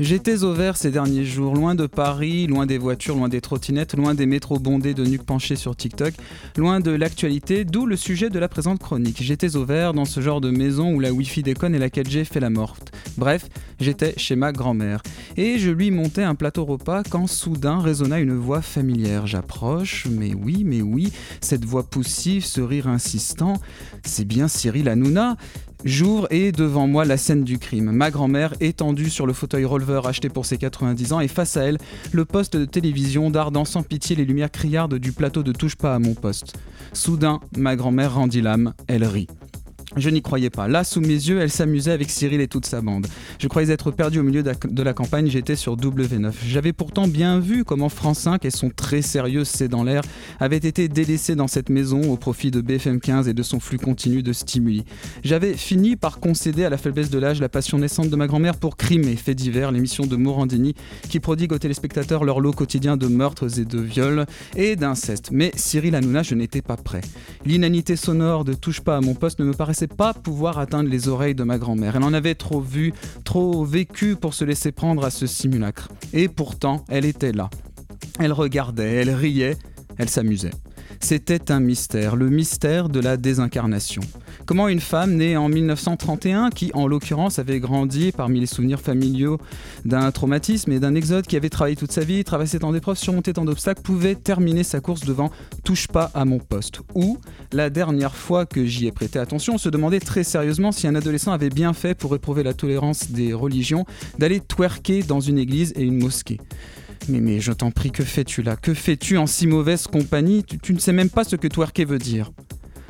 J'étais au vert ces derniers jours, loin de Paris, loin des voitures, loin des trottinettes, loin des métros bondés de nuques penchées sur TikTok, loin de l'actualité, d'où le sujet de la présente chronique. J'étais au vert dans ce genre de maison où la Wi-Fi déconne et la 4G fait la morte. Bref, j'étais chez ma grand-mère. Et je lui montais un plateau repas quand soudain résonna une voix familière. J'approche, mais oui, mais oui, cette voix poussive, ce rire insistant, c'est bien Cyril Hanouna. J'ouvre et devant moi la scène du crime. Ma grand-mère étendue sur le fauteuil Rover acheté pour ses 90 ans et face à elle, le poste de télévision dardant sans pitié les lumières criardes du plateau de Touche pas à mon poste. Soudain, ma grand-mère rendit l'âme, elle rit. Je n'y croyais pas. Là, sous mes yeux, elle s'amusait avec Cyril et toute sa bande. Je croyais être perdu au milieu de la campagne, j'étais sur W9. J'avais pourtant bien vu comment France 5 et son très sérieux C'est dans l'air avaient été délaissés dans cette maison au profit de BFM 15 et de son flux continu de stimuli. J'avais fini par concéder à la faiblesse de l'âge la passion naissante de ma grand-mère pour Crime et Faits divers, l'émission de Morandini qui prodigue aux téléspectateurs leur lot quotidien de meurtres et de viols et d'inceste. Mais Cyril Hanouna, je n'étais pas prêt. L'inanité sonore de Touche pas à mon poste ne me paraissait pas pouvoir atteindre les oreilles de ma grand-mère. Elle en avait trop vu, trop vécu pour se laisser prendre à ce simulacre. Et pourtant, elle était là. Elle regardait, elle riait, elle s'amusait. C'était un mystère, le mystère de la désincarnation. Comment une femme née en 1931, qui en l'occurrence avait grandi parmi les souvenirs familiaux d'un traumatisme et d'un exode, qui avait travaillé toute sa vie, traversé tant d'épreuves, surmonté tant d'obstacles, pouvait terminer sa course devant Touche pas à mon poste Ou, la dernière fois que j'y ai prêté attention, on se demandait très sérieusement si un adolescent avait bien fait pour éprouver la tolérance des religions d'aller twerker dans une église et une mosquée. Mais, mais je t'en prie, que fais-tu là? Que fais-tu en si mauvaise compagnie? Tu, ne sais même pas ce que twerker veut dire.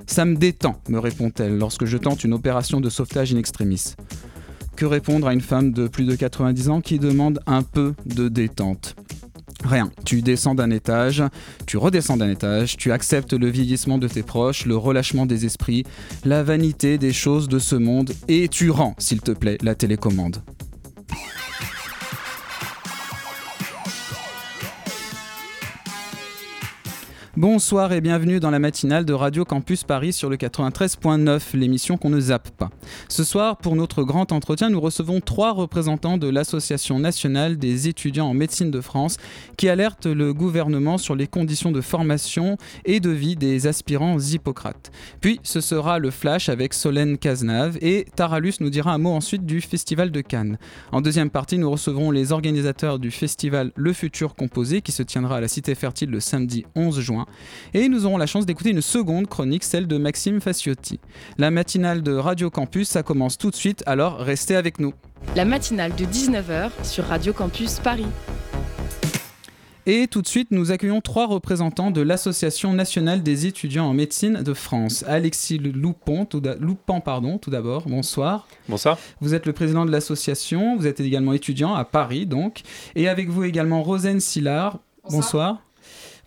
Ça me détend, me répond-elle lorsque je tente une opération de sauvetage in extremis. Que répondre à une femme de plus de 90 ans qui demande un peu de détente? Rien. Tu descends d'un étage, tu redescends d'un étage, tu acceptes le vieillissement de tes proches, le relâchement des esprits, la vanité des choses de ce monde, et tu rends, s'il te plaît, la télécommande. Bonsoir et bienvenue dans la matinale de Radio Campus Paris sur le 93.9, l'émission qu'on ne zappe pas. Ce soir, pour notre grand entretien, nous recevons trois représentants de l'Association nationale des étudiants en médecine de France qui alertent le gouvernement sur les conditions de formation et de vie des aspirants Hippocrates. Puis ce sera le flash avec Solène Cazenave et Taralus nous dira un mot ensuite du Festival de Cannes. En deuxième partie, nous recevrons les organisateurs du festival Le Futur Composé qui se tiendra à la Cité Fertile le samedi 11 juin. Et nous aurons la chance d'écouter une seconde chronique, celle de Maxime Faciotti. La matinale de Radio Campus, ça commence tout de suite, alors restez avec nous. La matinale de 19h sur Radio Campus Paris. Et tout de suite, nous accueillons trois représentants de l'Association nationale des étudiants en médecine de France. Alexis Loupon, tout pardon, tout d'abord, bonsoir. Bonsoir. Vous êtes le président de l'association, vous êtes également étudiant à Paris, donc. Et avec vous également Rosane Sillard. bonsoir.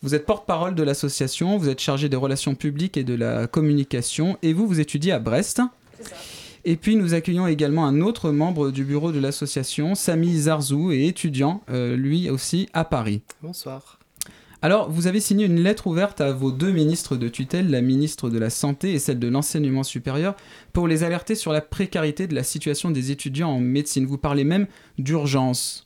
Vous êtes porte-parole de l'association, vous êtes chargé des relations publiques et de la communication, et vous, vous étudiez à Brest. Et puis nous accueillons également un autre membre du bureau de l'association, Samy Zarzou, et étudiant, euh, lui aussi, à Paris. Bonsoir. Alors, vous avez signé une lettre ouverte à vos deux ministres de tutelle, la ministre de la Santé et celle de l'Enseignement supérieur, pour les alerter sur la précarité de la situation des étudiants en médecine. Vous parlez même d'urgence.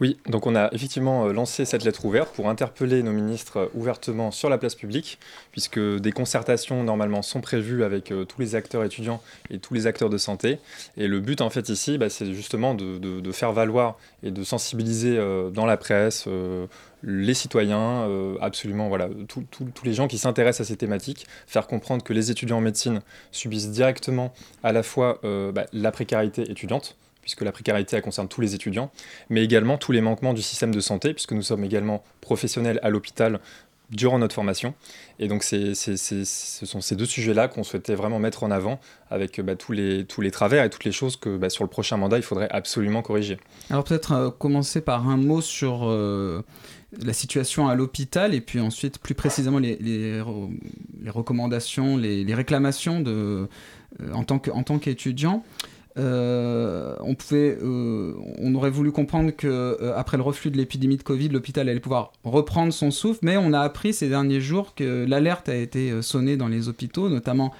Oui, donc on a effectivement euh, lancé cette lettre ouverte pour interpeller nos ministres euh, ouvertement sur la place publique, puisque des concertations normalement sont prévues avec euh, tous les acteurs étudiants et tous les acteurs de santé. Et le but en fait ici, bah, c'est justement de, faire valoir et de sensibiliser dans la presse les citoyens, absolument voilà, tous les gens qui s'intéressent à ces thématiques, faire comprendre que les étudiants en médecine subissent directement à la fois bah, la précarité étudiante, puisque la précarité elle concerne tous les étudiants, mais également tous les manquements du système de santé, puisque nous sommes également professionnels à l'hôpital durant notre formation. Et donc, ce sont ces deux sujets-là qu'on souhaitait vraiment mettre en avant avec bah, tous, les, travers et toutes les choses que bah, sur le prochain mandat, il faudrait absolument corriger. Alors, peut-être euh, commencer par un mot sur euh, la situation à l'hôpital et puis ensuite, plus précisément, les, recommandations, les, réclamations de, euh, en tant qu'étudiant. On pouvait, euh, on aurait voulu comprendre que euh, après le reflux de l'épidémie de Covid, l'hôpital allait pouvoir reprendre son souffle, mais on a appris ces derniers jours que l'alerte a été sonnée dans les hôpitaux, notamment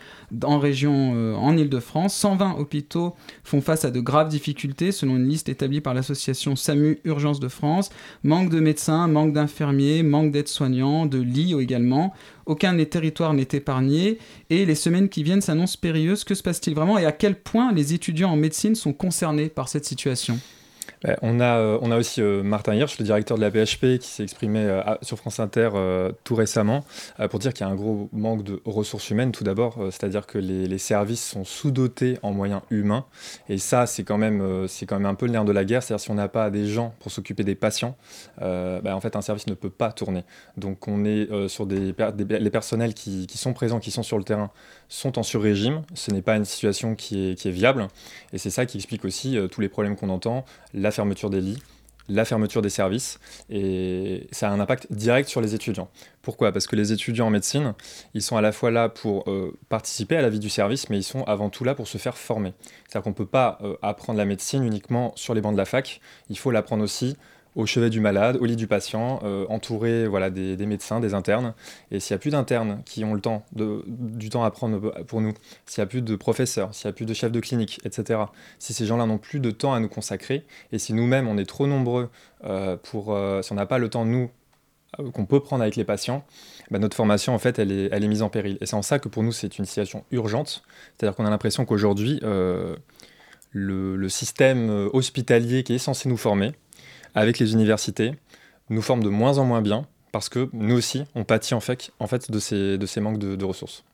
en région, euh, en Ile-de-France. 120 hôpitaux font face à de graves difficultés, selon une liste établie par l'association SAMU Urgence de France. Manque de médecins, manque d'infirmiers, manque d'aides-soignants, de lits également. Aucun des territoires n'est épargné et les semaines qui viennent s'annoncent périlleuses. Que se passe-t-il vraiment et à quel point les étudiants en médecine sont concernés par cette situation? On, a, euh, on a aussi euh, Martin Hirsch, le directeur de la PHP, qui s'est exprimé euh, sur France Inter tout récemment pour dire qu'il y a un gros manque de ressources humaines, tout d'abord, c'est-à-dire que les, services sont sous-dotés en moyens humains. Et ça, c'est quand, même, un peu le nerf de la guerre, c'est-à-dire si on n'a pas des gens pour s'occuper des patients, bah, en fait, un service ne peut pas tourner. Donc on est sur les personnels qui, sont présents, qui sont sur le terrain, sont en sur-régime. Ce n'est pas une situation qui est, qui est viable. Et c'est ça qui explique aussi tous les problèmes qu'on entend, la fermeture des lits, la fermeture des services, et ça a un impact direct sur les étudiants. Pourquoi? Parce que les étudiants en médecine, ils sont à la fois là pour euh, participer à la vie du service, mais ils sont avant tout là pour se faire former. C'est-à-dire qu'on ne peut pas euh, apprendre la médecine uniquement sur les bancs de la fac, il faut l'apprendre aussi au chevet du malade, au lit du patient, euh, entouré voilà, des, médecins, des internes. Et s'il n'y a plus d'internes qui ont le temps, de, du temps à prendre pour nous, s'il n'y a plus de professeurs, s'il n'y a plus de chefs de clinique, etc., si ces gens-là n'ont plus de temps à nous consacrer, et si nous-mêmes on est trop nombreux euh, pour, euh, si on n'a pas le temps, nous, qu'on peut prendre avec les patients, bah, notre formation, en fait, elle est, elle est mise en péril. Et c'est en ça que pour nous, c'est une situation urgente. C'est-à-dire qu'on a l'impression qu'aujourd'hui, le, le, système hospitalier qui est censé nous former, avec les universités, nous forment de moins en moins bien parce que nous aussi, on pâtit en fait, de, ces, de ces manques de, ressources.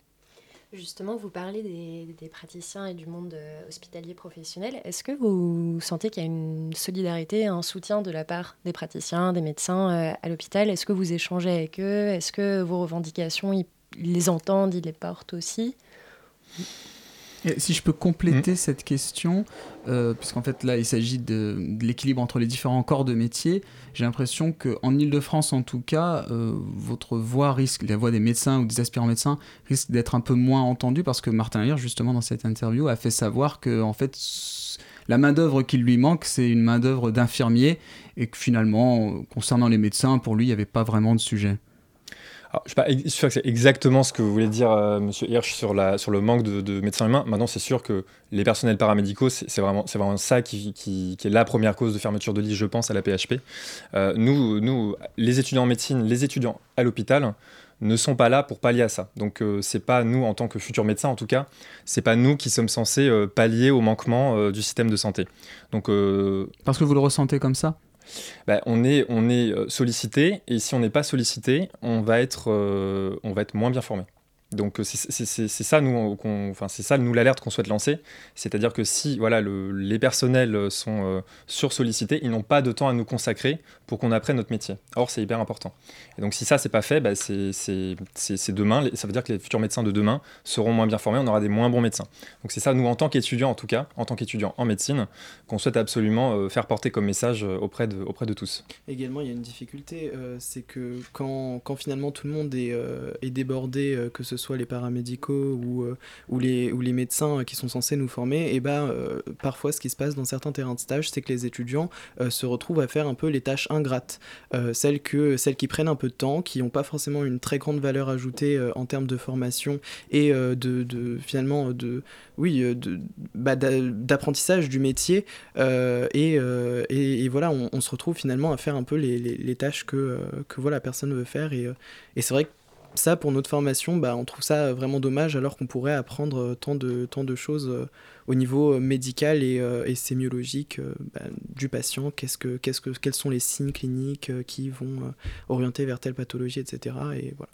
Justement, vous parlez des, praticiens et du monde euh, hospitalier professionnel. Est-ce que vous sentez qu'il y a une solidarité, un soutien de la part des praticiens, des médecins euh, à l'hôpital? Est-ce que vous échangez avec eux? Est-ce que vos revendications, ils les entendent, ils les portent aussi? Si je peux compléter mm. cette question, euh, puisqu'en fait là il s'agit de, l'équilibre entre les différents corps de métier, j'ai l'impression qu'en Ile-de-France en tout cas, euh, votre voix risque, la voix des médecins ou des aspirants médecins risque d'être un peu moins entendue parce que Martin Hirsch justement dans cette interview a fait savoir que en fait la main-d'œuvre qui lui manque, c'est une main-d'œuvre d'infirmier et que finalement, concernant les médecins, pour lui, il n'y avait pas vraiment de sujet je suis sûr que c'est exactement ce que vous voulez dire, euh, Monsieur Hirsch, sur, le manque de, médecins humains. Maintenant, c'est sûr que les personnels paramédicaux, c'est vraiment, ça qui, est la première cause de fermeture de lit, je pense, à la PHP. Euh, nous, les étudiants en médecine, les étudiants à l'hôpital, ne sont pas là pour pallier à ça. Donc euh, c'est pas nous en tant que futurs médecins en tout cas, c'est pas nous qui sommes censés pallier au manquement du système de santé. Donc parce que vous le ressentez comme ça? Bah, on est, on est euh, sollicité et si on n'est pas sollicité, on va être, euh, on va être moins bien formé. Donc euh, c'est ça nous, enfin c'est ça nous l'alerte qu'on souhaite lancer, c'est-à-dire que si voilà les personnels sont euh, sursollicités, ils n'ont pas de temps à nous consacrer pour qu'on apprenne notre métier. Or c'est hyper important. Et donc si ça c'est pas fait, bah, c'est demain, ça veut dire que les futurs médecins de demain seront moins bien formés, on aura des moins bons médecins. Donc c'est ça nous en tant qu'étudiants en tout cas, en tant qu'étudiants en médecine, qu'on souhaite absolument euh, faire porter comme message auprès de auprès de tous. Également il y a une difficulté, c'est que quand, quand, finalement tout le monde est, est débordé, que ce soit soit les paramédicaux ou, euh, ou, les, médecins qui sont censés nous former, et bah, euh, parfois ce qui se passe dans certains terrains de stage, c'est que les étudiants euh, se retrouvent à faire un peu les tâches ingrates, celles, que, qui prennent un peu de temps, qui n'ont pas forcément une très grande valeur ajoutée en termes de formation et de, finalement de, oui, bah, d'apprentissage du métier. Et, voilà, on, se retrouve finalement à faire un peu les, tâches que, que voilà, personne ne veut faire. Et c'est vrai que ça, pour notre formation, bah, on trouve ça vraiment dommage alors qu'on pourrait apprendre euh, tant de, tant de choses euh, au niveau euh, médical et, sémiologique bah, du patient. Qu'est-ce que, qu'est-ce que, quels sont les signes cliniques qui vont orienter vers telle pathologie, etc. Et voilà.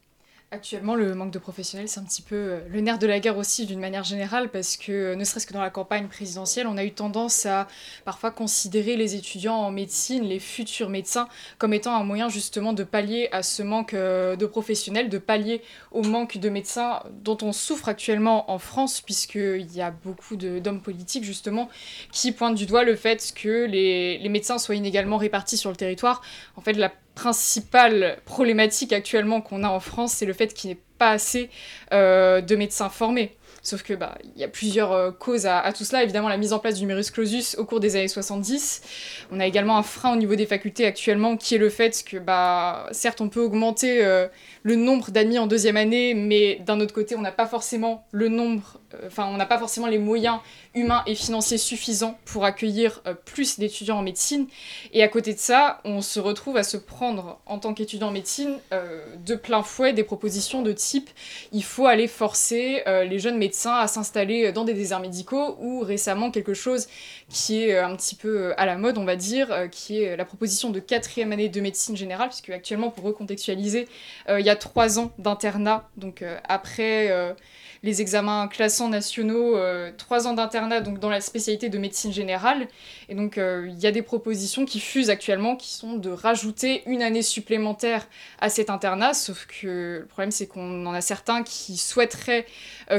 Actuellement, le manque de professionnels, c'est un petit peu euh, le nerf de la guerre aussi d'une manière générale, parce que euh, ne serait-ce que dans la campagne présidentielle, on a eu tendance à parfois considérer les étudiants en médecine, les futurs médecins, comme étant un moyen justement de pallier à ce manque euh, de professionnels, de pallier au manque de médecins dont on souffre actuellement en France, puisqu'il y a beaucoup d'hommes politiques justement qui pointent du doigt le fait que les, médecins soient inégalement répartis sur le territoire. En fait, la principale problématique actuellement qu'on a en France, c'est le fait qu'il n'y ait pas assez euh, de médecins formés. Sauf que bah il y a plusieurs euh, causes à, tout cela. Évidemment, la mise en place du numerus clausus au cours des années 70. On a également un frein au niveau des facultés actuellement, qui est le fait que bah certes on peut augmenter euh, le nombre d'admis en deuxième année, mais d'un autre côté on n'a pas forcément le nombre, on n'a pas forcément les moyens humains et financiers suffisants pour accueillir plus d'étudiants en médecine. Et à côté de ça, on se retrouve à se prendre en tant qu'étudiant en médecine de plein fouet des propositions de type il faut aller forcer les jeunes médecins à s'installer dans des déserts médicaux ou récemment quelque chose qui est euh, un petit peu euh, à la mode, on va dire, euh, qui est la proposition de quatrième année de médecine générale, puisque actuellement, pour recontextualiser, il y a trois ans d'internat, donc après les examens classants nationaux, trois ans d'internat donc dans la spécialité de médecine générale. Et donc il y a des propositions qui fusent actuellement qui sont de rajouter une année supplémentaire à cet internat, sauf que le problème c'est qu'on en a certains qui souhaiteraient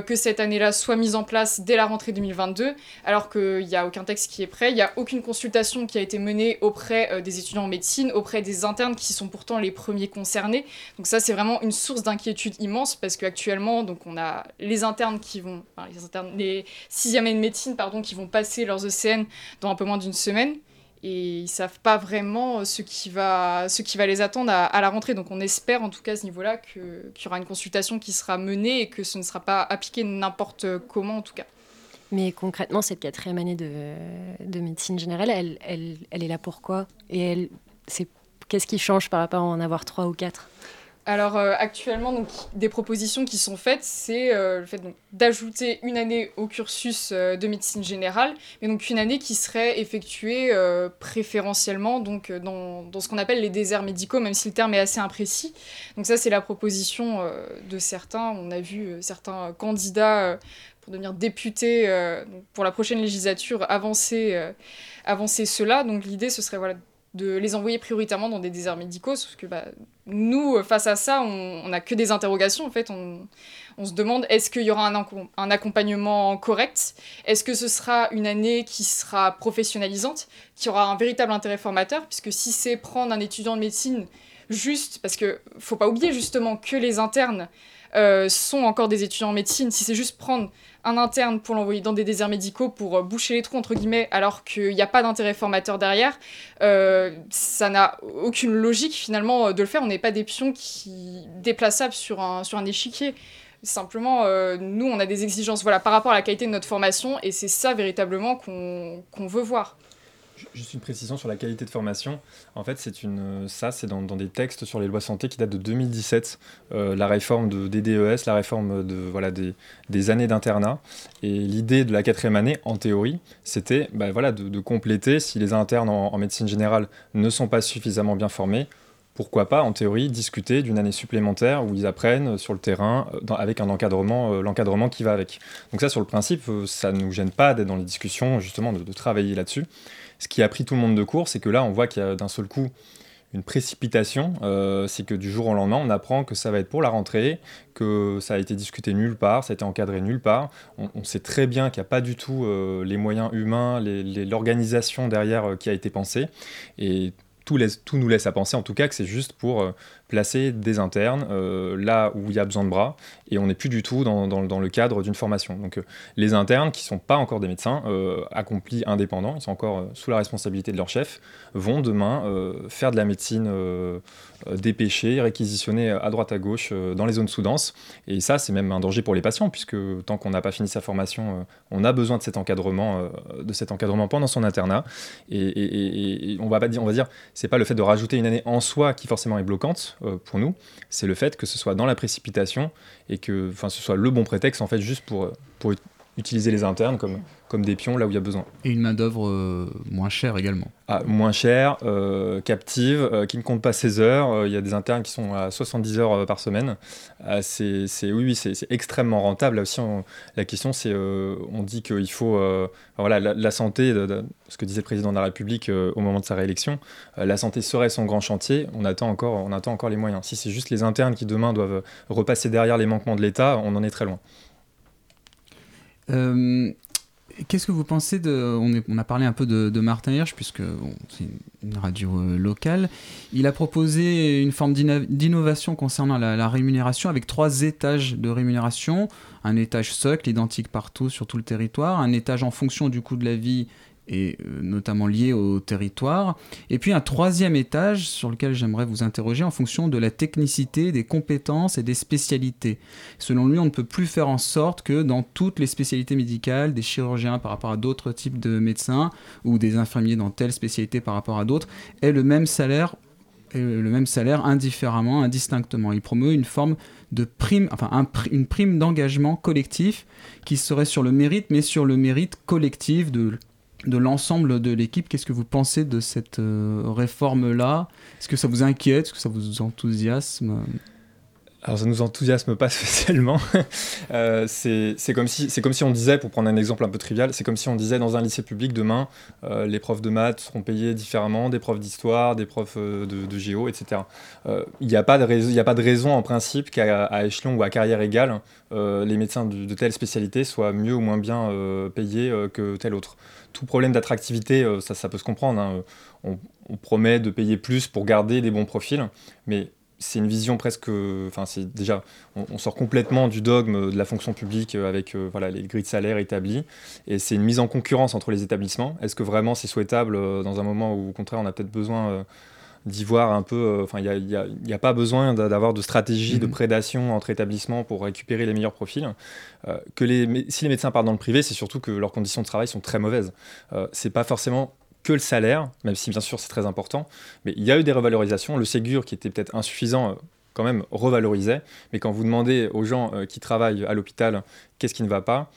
que cette année-là soit mise en place dès la rentrée 2022, alors qu'il n'y a aucun texte qui est prêt. Il n'y a aucune consultation qui a été menée auprès euh, des étudiants en médecine, auprès des internes qui sont pourtant les premiers concernés. Donc ça, c'est vraiment une source d'inquiétude immense parce qu'actuellement, on a les internes qui vont, les internes, les sixième années de médecine, pardon, qui vont passer leurs ECN dans un peu moins d'une semaine et ils savent pas vraiment euh, ce qui va, ce qui va les attendre à, la rentrée. Donc on espère en tout cas à ce niveau-là qu'il y aura une consultation qui sera menée et que ce ne sera pas appliqué n'importe comment en tout cas. Mais concrètement, cette quatrième année de, de médecine générale, elle, elle, elle, est là pourquoi Et elle, c'est, qu'est-ce qui change par rapport à en avoir trois ou quatre? Alors euh, actuellement, donc, des propositions qui sont faites, c'est euh, le fait d'ajouter une année au cursus euh, de médecine générale, mais donc une année qui serait effectuée préférentiellement donc, dans, dans ce qu'on appelle les déserts médicaux, même si le terme est assez imprécis. Donc ça, c'est la proposition de certains. On a vu certains candidats pour devenir député euh, pour la prochaine législature, avancer, avancer cela. Donc l'idée, ce serait voilà, de les envoyer prioritairement dans des déserts médicaux, sauf que bah, nous, face à ça, on n'a que des interrogations. En fait, on, on se demande est-ce qu'il y aura un, un accompagnement correct? Est-ce que ce sera une année qui sera professionnalisante, qui aura un véritable intérêt formateur? Puisque si c'est prendre un étudiant de médecine juste, parce que faut pas oublier justement que les internes euh, sont encore des étudiants en médecine, si c'est juste prendre un interne pour l'envoyer dans des déserts médicaux pour euh, boucher les trous, entre guillemets, alors qu'il n'y a pas d'intérêt formateur derrière, euh, ça n'a aucune logique finalement euh, de le faire. On n'est pas des pions qui déplaçables sur un, sur un échiquier. Simplement, nous, on a des exigences voilà, par rapport à la qualité de notre formation et c'est ça véritablement qu'on veut voir. Juste une précision sur la qualité de formation. En fait, c'est une, ça, c'est dans, des textes sur les lois santé qui datent de 2017, euh, la réforme de, des DES, la réforme de, voilà, des, années d'internat. Et l'idée de la quatrième année, en théorie, c'était bah, voilà, de, compléter, si les internes en, médecine générale ne sont pas suffisamment bien formés, pourquoi pas, en théorie, discuter d'une année supplémentaire où ils apprennent sur le terrain euh, avec un encadrement, euh, l'encadrement qui va avec. Donc ça, sur le principe, ça ne nous gêne pas d'être dans les discussions, justement, de travailler là-dessus. Ce qui a pris tout le monde de court, c'est que là, on voit qu'il y a d'un seul coup une précipitation. Euh, c'est que du jour au lendemain, on apprend que ça va être pour la rentrée, que ça a été discuté nulle part, ça a été encadré nulle part. On, sait très bien qu'il n'y a pas du tout euh, les moyens humains, l'organisation derrière euh, qui a été pensée. Et tout, nous laisse à penser en tout cas que c'est juste pour placer des internes euh, là où il y a besoin de bras et on n'est plus du tout dans, dans, le cadre d'une formation. Donc euh, les internes qui ne sont pas encore des médecins, euh, accomplis indépendants, ils sont encore sous la responsabilité de leur chef, vont demain faire de la médecine dépêchée, réquisitionnée à droite à gauche dans les zones sous-denses. Et ça, c'est même un danger pour les patients puisque tant qu'on n'a pas fini sa formation, on a besoin de cet encadrement, de cet encadrement pendant son internat. Et, et on va pas dire, on va dire, c'est pas le fait de rajouter une année en soi qui forcément est bloquante pour nous, c'est le fait que ce soit dans la précipitation et que ce soit le bon prétexte en fait juste pour, pour utiliser les internes comme, comme des pions là où il y a besoin. Et une main-d'œuvre euh, moins chère également. Ah, moins chère, euh, captive, euh, qui ne compte pas ses heures. Il y a des internes qui sont à 70 heures par semaine. c'est, oui, oui c'est, extrêmement rentable. Là aussi, la question, c'est on dit qu'il faut. voilà, la, santé, ce que disait le président de la République au moment de sa réélection, la santé serait son grand chantier. On attend, encore, on attend encore les moyens. Si c'est juste les internes qui demain doivent repasser derrière les manquements de l'État, on en est très loin. Euh, qu'est-ce que vous pensez de. On, a parlé un peu de, Martin Hirsch, puisque c'est une radio euh, locale. Il a proposé une forme d'innovation concernant la, rémunération avec trois étages de rémunération. Un étage socle, identique partout sur tout le territoire. Un étage en fonction du coût de la vie et euh, notamment lié au territoire. Et puis un troisième étage sur lequel j'aimerais vous interroger en fonction de la technicité, des compétences et des spécialités. Selon lui, on ne peut plus faire en sorte que dans toutes les spécialités médicales, des chirurgiens par rapport à d'autres types de médecins ou des infirmiers dans telle spécialité par rapport à d'autres aient le même salaire le même salaire indifféremment, indistinctement. Il promeut une forme de prime, enfin une prime d'engagement collectif qui serait sur le mérite, mais sur le mérite collectif de de l'ensemble de l'équipe. Qu'est-ce que vous pensez de cette euh, réforme-là? Est-ce que ça vous inquiète? Est-ce que ça vous enthousiasme? Alors ça nous enthousiasme pas spécialement. euh, c'est comme, si, comme si on disait, pour prendre un exemple un peu trivial, c'est comme si on disait dans un lycée public demain, euh, les profs de maths seront payés différemment, des profs d'histoire, des profs euh, de, de, géo, etc. Il n'y a, pas de raison en principe qu'à échelon ou à carrière égale, les médecins de, telle spécialité soient mieux ou moins bien payés que tel autre tout problème d'attractivité, ça, peut se comprendre. Hein. On, promet de payer plus pour garder des bons profils, mais c'est une vision presque. Enfin, c'est déjà. On, sort complètement du dogme de la fonction publique euh, avec euh, voilà, les grilles de salaire établies. Et c'est une mise en concurrence entre les établissements. Est-ce que vraiment c'est souhaitable dans un moment où, au contraire, on a peut-être besoin d'y voir un peu. Euh, enfin, il n'y a, a, pas besoin d'avoir de stratégie de mhm. prédation entre établissements pour récupérer les meilleurs profils. Euh, que les, si les médecins partent dans le privé, c'est surtout que leurs conditions de travail sont très mauvaises. Euh, c'est pas forcément que le salaire, même si bien sûr c'est très important, mais il y a eu des revalorisations. Le Ségur, qui était peut-être insuffisant, quand même revalorisait. Mais quand vous demandez aux gens qui travaillent à l'hôpital qu'est-ce qui ne va pas,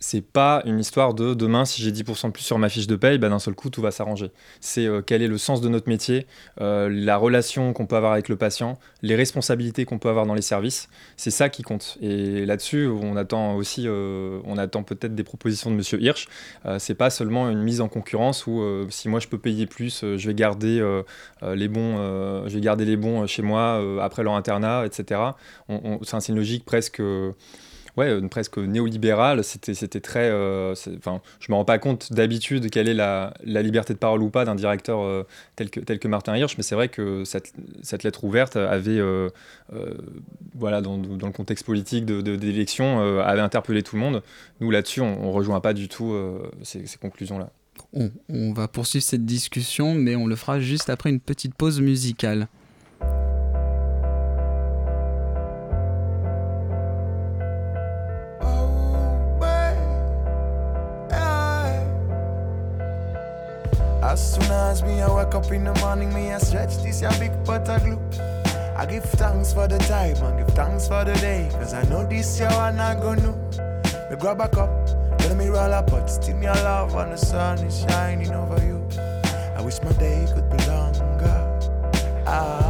c'est pas une histoire de demain, si j'ai 10% de plus sur ma fiche de paye, ben d'un seul coup, tout va s'arranger. C'est euh, quel est le sens de notre métier, euh, la relation qu'on peut avoir avec le patient, les responsabilités qu'on peut avoir dans les services. C'est ça qui compte. Et là-dessus, on attend aussi, euh, on attend peut-être des propositions de Monsieur Hirsch. c'est pas seulement une mise en concurrence où si moi je peux payer plus, je vais garder les bons, je vais garder les bons chez moi après leur internat, etc. c'est une logique presque ouais, presque néolibérale. C'était, c'était très. Euh, enfin, je me rends pas compte d'habitude quelle est la, liberté de parole ou pas d'un directeur euh, tel, que, tel que Martin Hirsch, mais c'est vrai que cette, lettre ouverte avait, euh, voilà, dans, le contexte politique de, d'élection, avait interpellé tout le monde. Nous, là-dessus, on, ne rejoint pas du tout ces, conclusions-là. On, on va poursuivre cette discussion, mais on le fera juste après une petite pause musicale. As soon as me I wake up in the morning, me I stretch this ya big pot glue. I give thanks for the time, I give thanks for the day, cause I know this year one not gonna. Me grab a cup, let me roll up, pot, still me a love when the sun is shining over you. I wish my day could be longer. Ah,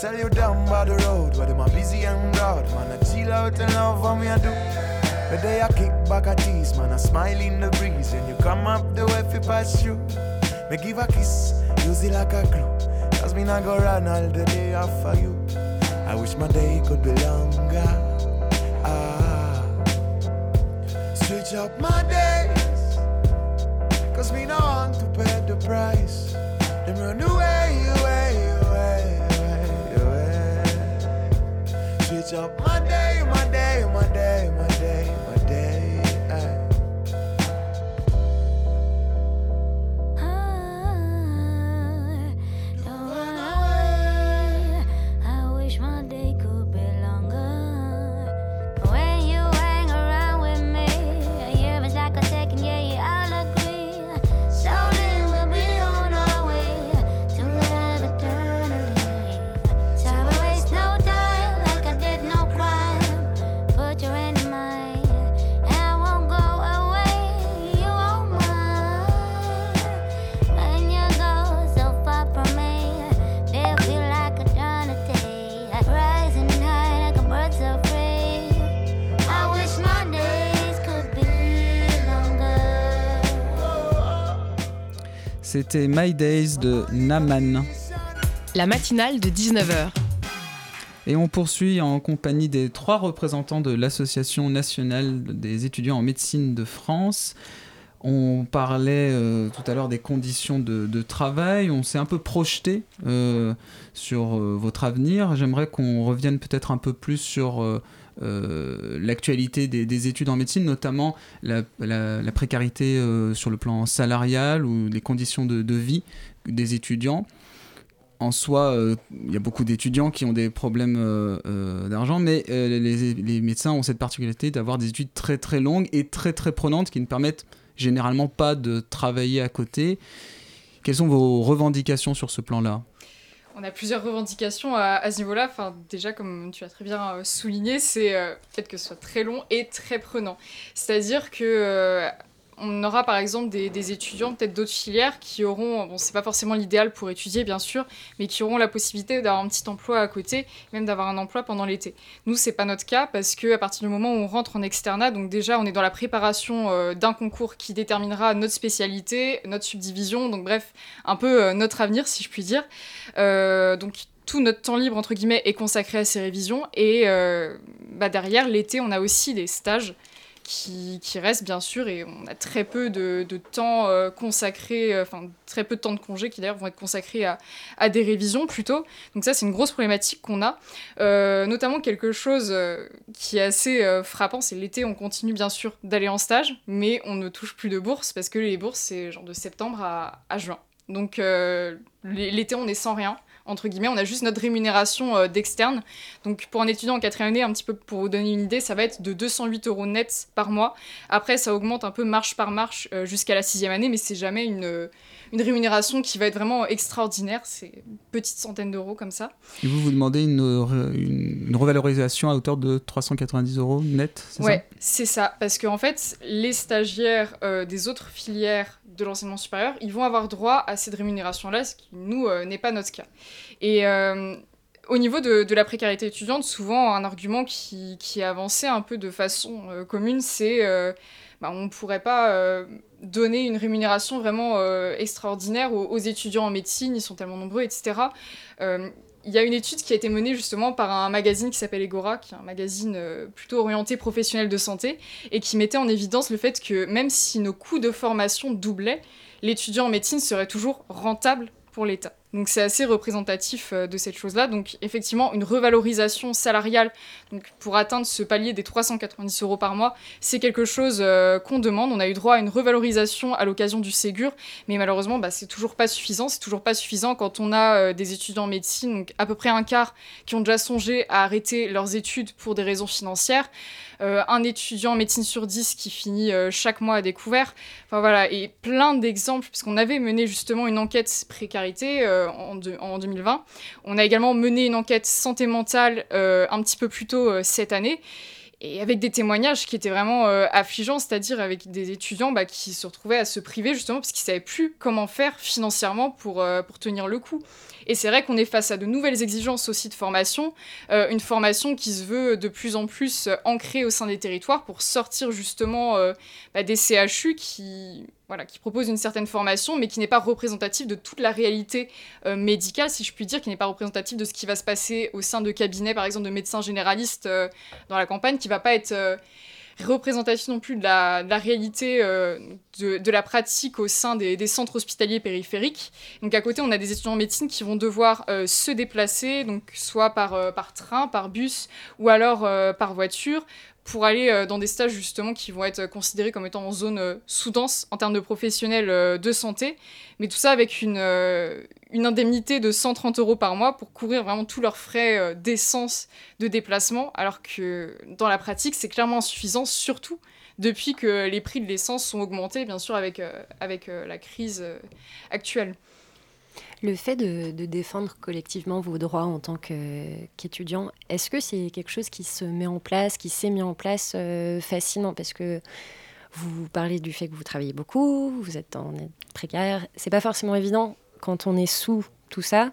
tell you down by the road where them are busy and broad. Man, I chill out and love what me I do. But they I kick back a tease, man, I smile in the breeze. When you come up the way fi pass you, me give a kiss, use it like a glue. Cause me not go run all the day for you. I wish my day could be longer. Ah, switch up my days. Cause me not want to pay the price. Them run away, up my C'était My Days de Naman. La matinale de 19h. Et on poursuit en compagnie des trois représentants de l'Association nationale des étudiants en médecine de France. On parlait euh, tout à l'heure des conditions de, travail, on s'est un peu projeté euh, sur euh, votre avenir. J'aimerais qu'on revienne peut-être un peu plus sur l'actualité des, études en médecine, notamment la, précarité sur le plan salarial ou les conditions de, vie des étudiants. En soi, il y a beaucoup d'étudiants qui ont des problèmes d'argent, mais les, les médecins ont cette particularité d'avoir des études très très longues et très très prenantes qui ne permettent généralement pas de travailler à côté. Quelles sont vos revendications sur ce plan-là? On a plusieurs revendications à, ce niveau-là. Enfin, déjà, comme tu as très bien euh, souligné, c'est euh, le fait que ce soit très long et très prenant. C'est-à-dire que euh, on aura par exemple des, étudiants, peut-être d'autres filières, qui auront, bon, c'est pas forcément l'idéal pour étudier bien sûr, mais qui auront la possibilité d'avoir un petit emploi à côté, même d'avoir un emploi pendant l'été. Nous, c'est pas notre cas parce que à partir du moment où on rentre en externat, donc déjà on est dans la préparation euh, d'un concours qui déterminera notre spécialité, notre subdivision, donc bref, un peu euh, notre avenir si je puis dire. Euh, donc tout notre temps libre entre guillemets est consacré à ces révisions et bah, derrière l'été on a aussi des stages qui, reste bien sûr et on a très peu de, temps euh, consacré, euh, enfin très peu de temps de congés qui d'ailleurs vont être consacrés à, des révisions plutôt. Donc ça c'est une grosse problématique qu'on a. Euh, notamment quelque chose qui est assez frappant, c'est l'été on continue bien sûr d'aller en stage, mais on ne touche plus de bourses parce que les bourses c'est genre de septembre à, à juin. Donc l'été on est sans rien entre guillemets, on a juste notre rémunération euh, d'externe. Donc pour un étudiant en quatrième année, un petit peu pour vous donner une idée, ça va être de 208 euros net par mois. Après, ça augmente un peu marche par marche euh, jusqu'à la sixième année, mais c'est jamais une, une rémunération qui va être vraiment extraordinaire. C'est une petite centaine d'euros comme ça. Et vous, vous demandez une, une, revalorisation à hauteur de 390 euros net, c'est ouais, c'est ça. Parce qu'en en fait, les stagiaires des autres filières de l'enseignement supérieur, ils vont avoir droit à cette rémunération-là, ce qui, nous, n'est pas notre cas. Et euh, au niveau de, la précarité étudiante, souvent un argument qui, est avancé un peu de façon euh, commune, c'est euh, bah, on ne pourrait pas donner une rémunération vraiment extraordinaire aux, étudiants en médecine, ils sont tellement nombreux, etc. Il y a une étude qui a été menée justement par un magazine qui s'appelle Egora, qui est un magazine plutôt orienté professionnel de santé, et qui mettait en évidence le fait que même si nos coûts de formation doublaient, l'étudiant en médecine serait toujours rentable pour l'État. Donc c'est assez représentatif euh, de cette chose-là. Donc effectivement, une revalorisation salariale donc, pour atteindre ce palier des 390 euros par mois, c'est quelque chose euh, qu'on demande. On a eu droit à une revalorisation à l'occasion du Ségur, mais malheureusement, bah, c'est toujours pas suffisant. C'est toujours pas suffisant quand on a euh, des étudiants en médecine, donc à peu près un quart qui ont déjà songé à arrêter leurs études pour des raisons financières. Un étudiant en médecine sur 10 qui finit chaque mois à découvert. Enfin voilà, et plein d'exemples, puisqu'on avait mené justement une enquête précarité euh, en, 2020. On a également mené une enquête santé mentale euh, un petit peu plus tôt euh, cette année et avec des témoignages qui étaient vraiment affligeants, c'est-à-dire avec des étudiants bah, qui se retrouvaient à se priver justement parce qu'ils ne savaient plus comment faire financièrement pour, pour tenir le coup. Et c'est vrai qu'on est face à de nouvelles exigences aussi de formation, euh, une formation qui se veut de plus en plus euh, ancrée au sein des territoires pour sortir justement euh, bah, des CHU qui, voilà, qui proposent une certaine formation, mais qui n'est pas représentative de toute la réalité médicale, si je puis dire, qui n'est pas représentative de ce qui va se passer au sein de cabinets, par exemple, de médecins généralistes dans la campagne, qui va pas être représentatif non plus de la, réalité euh, de, la pratique au sein des, centres hospitaliers périphériques. Donc à côté, on a des étudiants en médecine qui vont devoir euh, se déplacer, donc soit par, euh, par train, par bus ou alors par voiture pour aller dans des stages justement qui vont être considérés comme étant en zone sous-dense en termes de professionnels de santé. Mais tout ça avec une, indemnité de 130 euros par mois pour couvrir vraiment tous leurs frais euh, d'essence, de déplacement, alors que dans la pratique, c'est clairement insuffisant, surtout depuis que les prix de l'essence sont augmentés, bien sûr, avec, euh, avec euh, la crise actuelle. Le fait de, défendre collectivement vos droits en tant qu'étudiant, est-ce que c'est quelque chose qui se met en place, qui s'est mis en place facilement? Parce que vous parlez du fait que vous travaillez beaucoup, vous êtes en précaire. C'est pas forcément évident quand on est sous tout ça,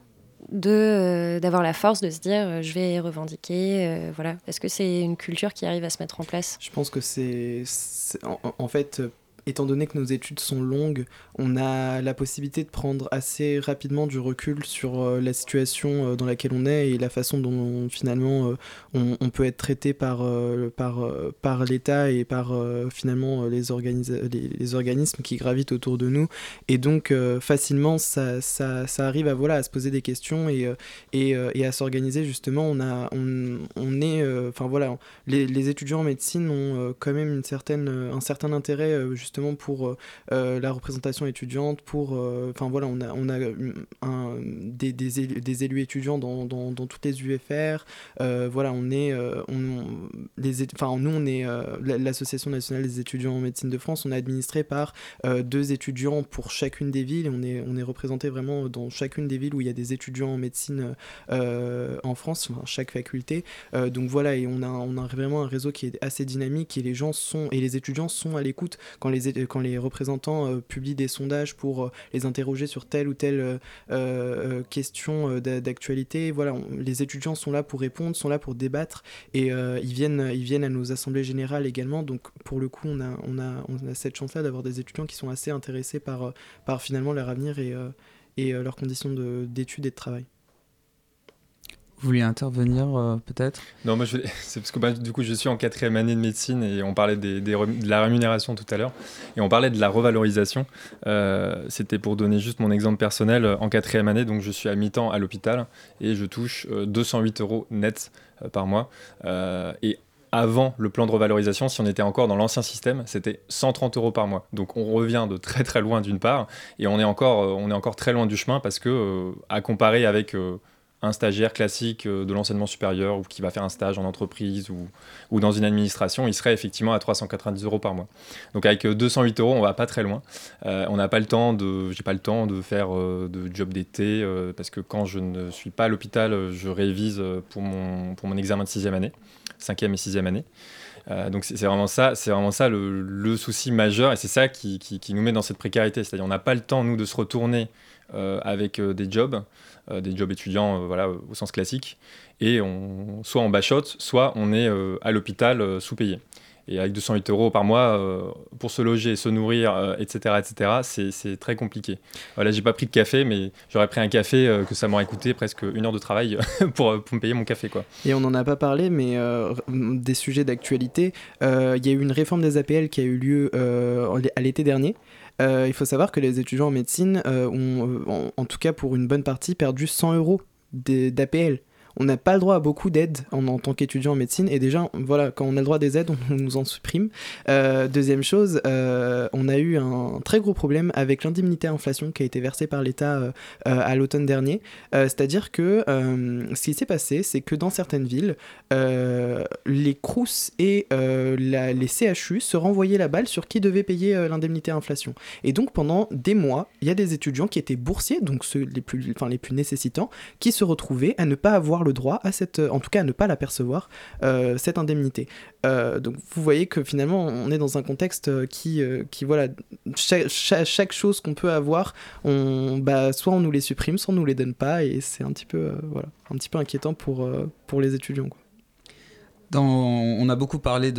euh, d'avoir la force de se dire euh, je vais revendiquer euh, voilà. Est-ce que c'est une culture qui arrive à se mettre en place? Je pense que c'est en, fait étant donné que nos études sont longues, on a la possibilité de prendre assez rapidement du recul sur euh, la situation euh, dans laquelle on est et la façon dont finalement on, peut être traité par, par, l'État et par finalement les, les, organismes qui gravitent autour de nous. Et donc facilement, ça, ça, arrive à, voilà, à se poser des questions et, et, et à s'organiser justement. On, a, on, on est, enfin voilà, les, les, étudiants en médecine ont quand même une certaine, un certain intérêt justement pour la représentation étudiante, pour, enfin voilà, on a, on a un, des, élus, étudiants dans, dans, toutes les UFR. voilà, on est, nous on est l'association nationale des étudiants en médecine de France, on est administré par deux étudiants pour chacune des villes. On est, on est représenté vraiment dans chacune des villes où il y a des étudiants en médecine en France, chaque faculté. donc voilà, et on a, on a vraiment un réseau qui est assez dynamique et les gens sont et les étudiants sont à l'écoute quand les, quand les représentants euh, publient des sondages pour euh, les interroger sur telle ou telle euh, question d'actualité. Voilà, les étudiants sont là pour répondre, sont là pour débattre et ils, viennent, ils viennent à nos assemblées générales également. Donc pour le coup, on a, cette chance-là d'avoir des étudiants qui sont assez intéressés par, finalement leur avenir et leurs conditions d'études et de travail. Vous vouliez intervenir euh, peut-être? Non, moi c'est parce que bah, du coup je suis en quatrième année de médecine et on parlait des, de la rémunération tout à l'heure et on parlait de la revalorisation. Euh, c'était pour donner juste mon exemple personnel. En quatrième année, donc je suis à mi-temps à l'hôpital et je touche 208 euh, euros net par mois. et avant le plan de revalorisation, si on était encore dans l'ancien système, c'était 130 euros par mois. Donc on revient de très très loin d'une part et on est encore, on est encore très loin du chemin parce que à comparer avec un stagiaire classique euh, de l'enseignement supérieur ou qui va faire un stage en entreprise ou, ou, dans une administration, il serait effectivement à 390 euros par mois. Donc avec 208 euh, euros, on va pas très loin. Euh, on n'a pas le temps de, j'ai pas le temps de faire de job d'été parce que quand je ne suis pas à l'hôpital, je révise pour mon, pour mon examen de sixième année, cinquième et sixième année. Donc c'est vraiment ça, le, souci majeur et c'est ça qui, nous met dans cette précarité. C'est-à-dire on n'a pas le temps nous de se retourner avec des jobs. Euh, des jobs étudiants euh, voilà, au sens classique. Et on, soit on bachote, soit on est euh, à l'hôpital sous-payé. Et avec 208 euros par mois pour se loger, se nourrir, etc., etc., c'est très compliqué. Voilà, j'ai pas pris de café, mais j'aurais pris un café que ça m'aurait coûté presque une heure de travail pour, me payer mon café. Quoi. Et on n'en a pas parlé, mais des sujets d'actualité, il y a eu une réforme des APL qui a eu lieu à l'été dernier. Euh, il faut savoir que les étudiants en médecine euh, ont, euh, en, tout cas pour une bonne partie, perdu 100 euros d'APL on n'a pas le droit à beaucoup d'aides en, tant qu'étudiant en médecine. Et déjà, voilà, quand on a le droit des aides, on, nous en supprime. Euh, deuxième chose, euh, on a eu un très gros problème avec l'indemnité à inflation qui a été versée par l'État euh, à l'automne dernier. C'est-à-dire que ce qui s'est passé, c'est que dans certaines villes, les CRUS et les CHU se renvoyaient la balle sur qui devait payer l'indemnité à inflation. Et donc pendant des mois, il y a des étudiants qui étaient boursiers, donc ceux les plus, enfin, les plus nécessitants, qui se retrouvaient à ne pas avoir le droit à cette, en tout cas à ne pas l'apercevoir, euh, cette indemnité. Euh, donc vous voyez que finalement on est dans un contexte qui, euh, qui voilà, chaque, chose qu'on peut avoir, on, bah, soit on nous les supprime, soit on nous les donne pas, et c'est un petit peu, voilà, un petit peu inquiétant pour, pour les étudiants. Quoi. On a beaucoup parlé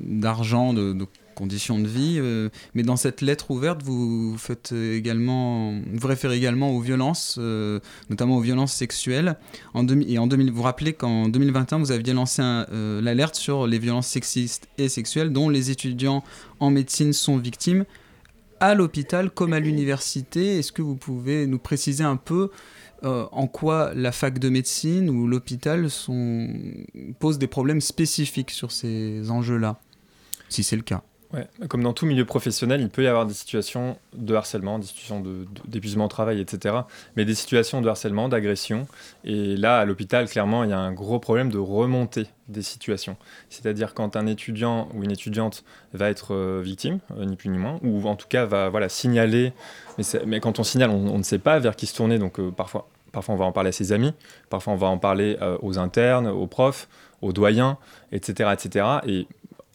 d'argent, de, de, conditions de vie. Euh, mais dans cette lettre ouverte, vous faites également, vous référez également aux violences, euh, notamment aux violences sexuelles. En et en 2000, vous rappelez qu'en 2021, vous aviez lancé euh, l'alerte sur les violences sexistes et sexuelles dont les étudiants en médecine sont victimes à l'hôpital comme à l'université. Est-ce que vous pouvez nous préciser un peu en quoi la fac de médecine ou l'hôpital pose des problèmes spécifiques sur ces enjeux-là, si c'est le cas? Comme dans tout milieu professionnel, il peut y avoir des situations de harcèlement, des situations d'épuisement de, au travail, etc. Mais des situations de harcèlement, d'agression. Et là, à l'hôpital, clairement, il y a un gros problème de remontée des situations. C'est-à-dire quand un étudiant ou une étudiante va être euh, victime, euh, ni plus ni moins, ou en tout cas va signaler, mais, quand on signale, on, ne sait pas vers qui se tourner, donc euh, parfois, parfois on va en parler à ses amis, parfois on va en parler aux internes, aux profs, aux doyens, etc. etc. Et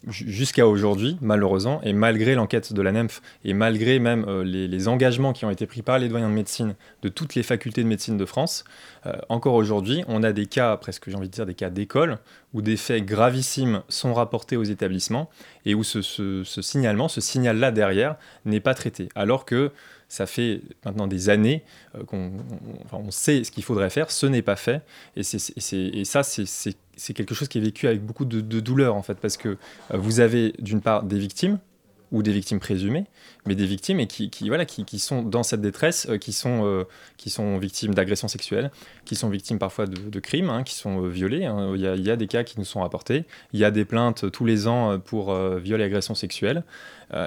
jusqu'à aujourd'hui, malheureusement, et malgré l'enquête de la NEMF, et malgré même euh, les, engagements qui ont été pris par les doyens de médecine de toutes les facultés de médecine de France, euh, encore aujourd'hui, on a des cas, presque j'ai envie de dire des cas d'école, où des faits gravissimes sont rapportés aux établissements et où ce, signalement, ce signal-là derrière, n'est pas traité. Alors que ça fait maintenant des années euh, qu'on on sait ce qu'il faudrait faire, ce n'est pas fait. Et, ça, c'est quelque chose qui est vécu avec beaucoup de, de douleur, en fait, parce que euh, vous avez d'une part des victimes, ou des victimes présumées, mais des victimes et qui, voilà, qui, sont dans cette détresse, euh, qui, sont, euh, qui sont victimes d'agressions sexuelles, qui sont victimes parfois de, crimes, hein, qui sont euh, violées. Hein. Il, y a, des cas qui nous sont rapportés. Il y a des plaintes tous les ans pour viol et agression sexuelle.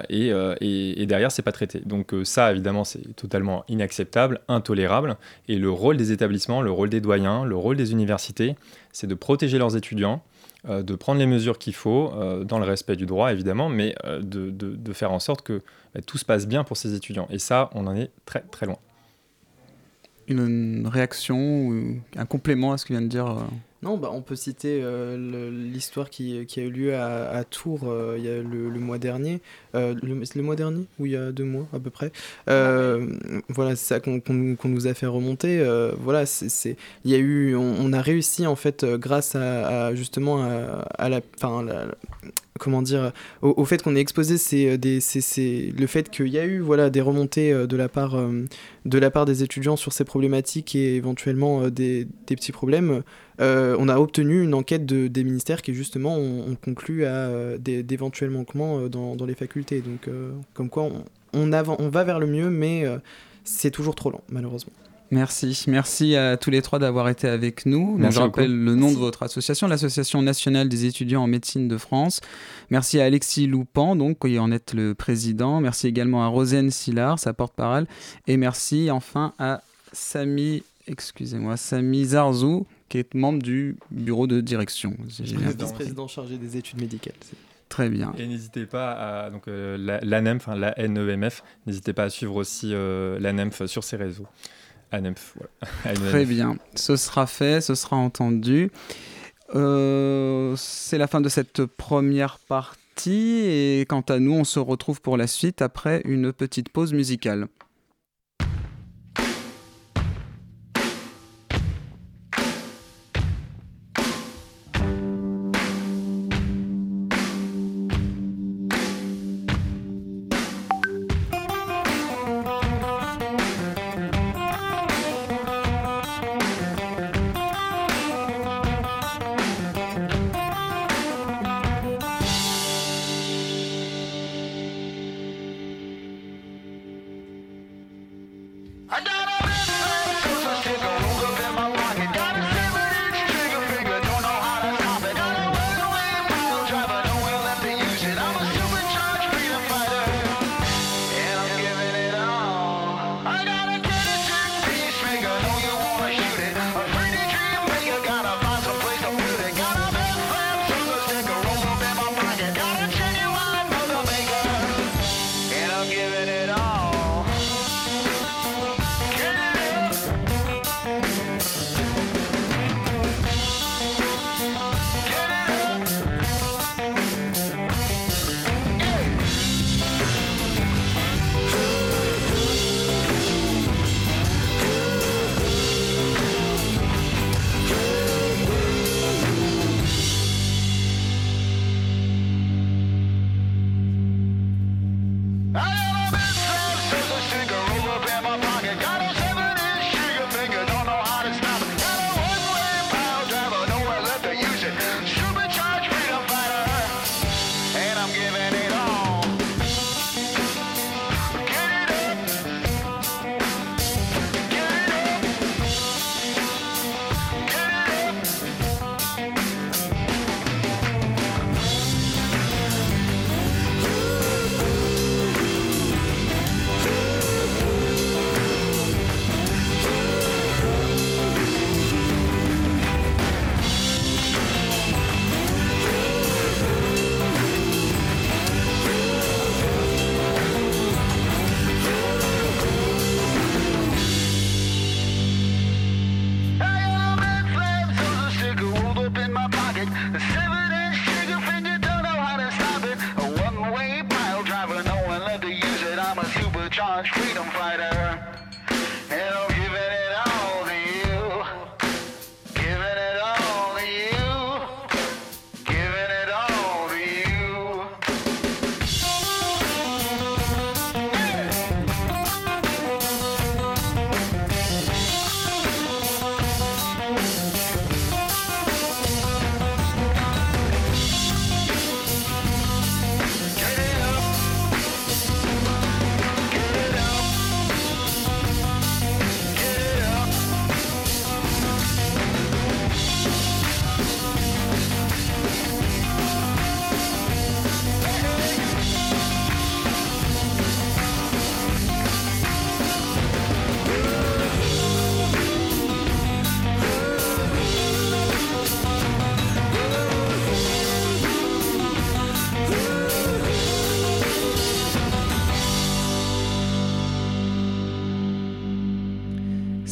Et, et, et, derrière, c'est pas traité. Donc ça, évidemment, c'est totalement inacceptable, intolérable. Et le rôle des établissements, le rôle des doyens, le rôle des universités, c'est de protéger leurs étudiants, euh, de prendre les mesures qu'il faut, euh, dans le respect du droit évidemment, mais euh, de, faire en sorte que bah, tout se passe bien pour ces étudiants. Et ça, on en est très très loin. Une, réaction ou un complément à ce que vient de dire non, bah, on peut citer euh, l'histoire qui, a eu lieu à, Tours euh, il y a le, mois dernier. Euh, le, mois dernier Ou il y a deux mois à peu près. voilà, c'est ça qu'on nous a fait remonter. voilà, c'est il y a eu, on, a réussi en fait grâce à, justement à, la, la, comment dire, au, fait qu'on ait exposé c'est des, le fait qu'il y a eu des remontées de la, part, de la part des étudiants sur ces problématiques et éventuellement des, petits problèmes. Euh, on a obtenu une enquête de, des ministères qui justement ont, conclu à euh, d'éventuels manquements euh, dans, les facultés. Donc comme quoi on, va vers le mieux, mais c'est toujours trop lent malheureusement. Merci, merci à tous les trois d'avoir été avec nous. je rappelle le nom de votre association, l'Association nationale des étudiants en médecine de France. Merci à Alexis Loupan, donc qui en êtes le président. Merci également à Rosane Sillard, sa porte-parole, et merci enfin à Samy, excusez-moi, Samy Zarzou, qui est membre du bureau de direction. Vice-président chargé des études médicales. Très bien. Et n'hésitez pas à donc euh, l'ANEMF, la, la NEMF, n'hésitez pas à suivre aussi euh, l'ANEMF sur ses réseaux. Très bien, ce sera fait, ce sera entendu. Euh, c'est la fin de cette première partie et quant à nous, on se retrouve pour la suite après une petite pause musicale.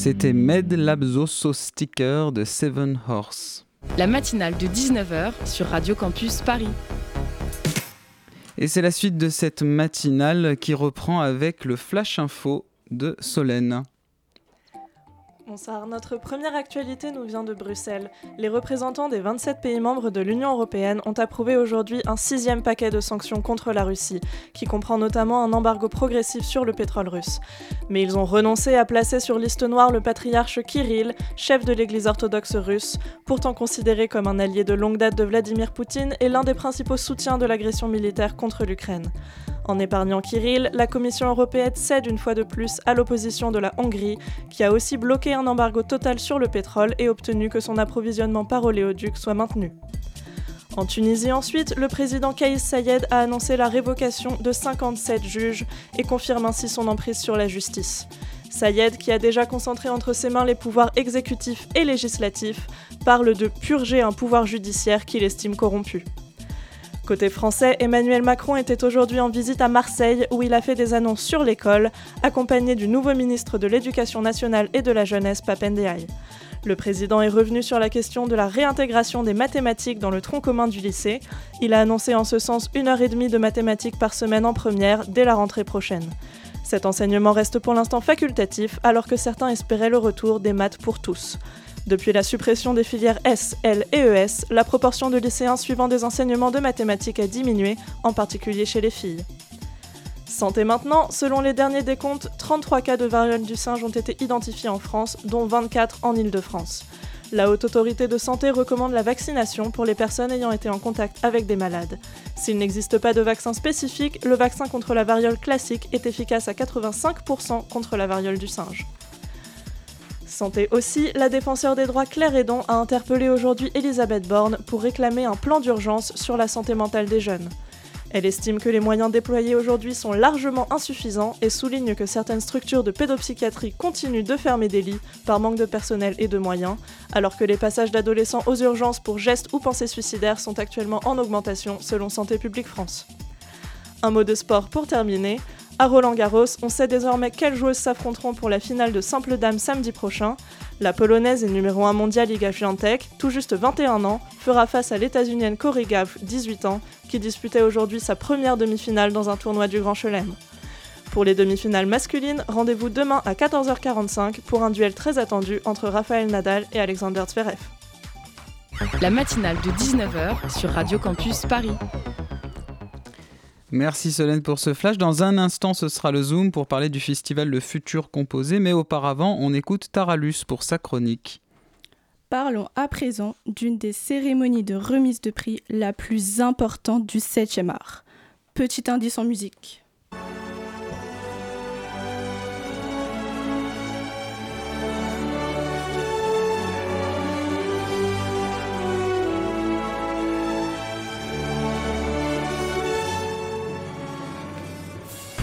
C'était Med Labzoso Sticker de Seven Horse. La matinale de 19h sur Radio Campus Paris. Et c'est la suite de cette matinale qui reprend avec le Flash Info de Solène. Bonsoir, notre première actualité nous vient de Bruxelles. Les représentants des 27 pays membres de l'Union européenne ont approuvé aujourd'hui un sixième paquet de sanctions contre la Russie, qui comprend notamment un embargo progressif sur le pétrole russe. Mais ils ont renoncé à placer sur liste noire le patriarche Kirill, chef de l'Église orthodoxe russe, pourtant considéré comme un allié de longue date de Vladimir Poutine et l'un des principaux soutiens de l'agression militaire contre l'Ukraine. En épargnant Kirill, la Commission européenne cède une fois de plus à l'opposition de la Hongrie, qui a aussi bloqué un embargo total sur le pétrole et obtenu que son approvisionnement par oléoduc soit maintenu. En Tunisie ensuite, le président Kaïs Sayed a annoncé la révocation de 57 juges et confirme ainsi son emprise sur la justice. Sayed, qui a déjà concentré entre ses mains les pouvoirs exécutifs et législatifs, parle de purger un pouvoir judiciaire qu'il estime corrompu. Côté français, Emmanuel Macron était aujourd'hui en visite à Marseille où il a fait des annonces sur l'école, accompagné du nouveau ministre de l'Éducation nationale et de la jeunesse, Papendiaï. Le président est revenu sur la question de la réintégration des mathématiques dans le tronc commun du lycée. Il a annoncé en ce sens une heure et demie de mathématiques par semaine en première dès la rentrée prochaine. Cet enseignement reste pour l'instant facultatif alors que certains espéraient le retour des maths pour tous. Depuis la suppression des filières S, L et ES, la proportion de lycéens suivant des enseignements de mathématiques a diminué, en particulier chez les filles. Santé maintenant, selon les derniers décomptes, 33 cas de variole du singe ont été identifiés en France, dont 24 en Île-de-France. La Haute Autorité de Santé recommande la vaccination pour les personnes ayant été en contact avec des malades. S'il n'existe pas de vaccin spécifique, le vaccin contre la variole classique est efficace à 85% contre la variole du singe. Santé aussi, la défenseur des droits Claire Edon a interpellé aujourd'hui Elisabeth Borne pour réclamer un plan d'urgence sur la santé mentale des jeunes. Elle estime que les moyens déployés aujourd'hui sont largement insuffisants et souligne que certaines structures de pédopsychiatrie continuent de fermer des lits par manque de personnel et de moyens, alors que les passages d'adolescents aux urgences pour gestes ou pensées suicidaires sont actuellement en augmentation selon Santé publique France. Un mot de sport pour terminer. À Roland Garros, on sait désormais quelles joueuses s'affronteront pour la finale de simple dame samedi prochain. La polonaise et numéro 1 mondial Iga Swiatek, tout juste 21 ans, fera face à l'états-unienne Corey Gaff, 18 ans, qui disputait aujourd'hui sa première demi-finale dans un tournoi du Grand Chelem. Pour les demi-finales masculines, rendez-vous demain à 14h45 pour un duel très attendu entre Rafael Nadal et Alexander Zverev. La matinale de 19h sur Radio Campus Paris. Merci Solène pour ce flash. Dans un instant, ce sera le Zoom pour parler du festival Le Futur Composé, mais auparavant, on écoute Taralus pour sa chronique. Parlons à présent d'une des cérémonies de remise de prix la plus importante du 7e art. Petit indice en musique.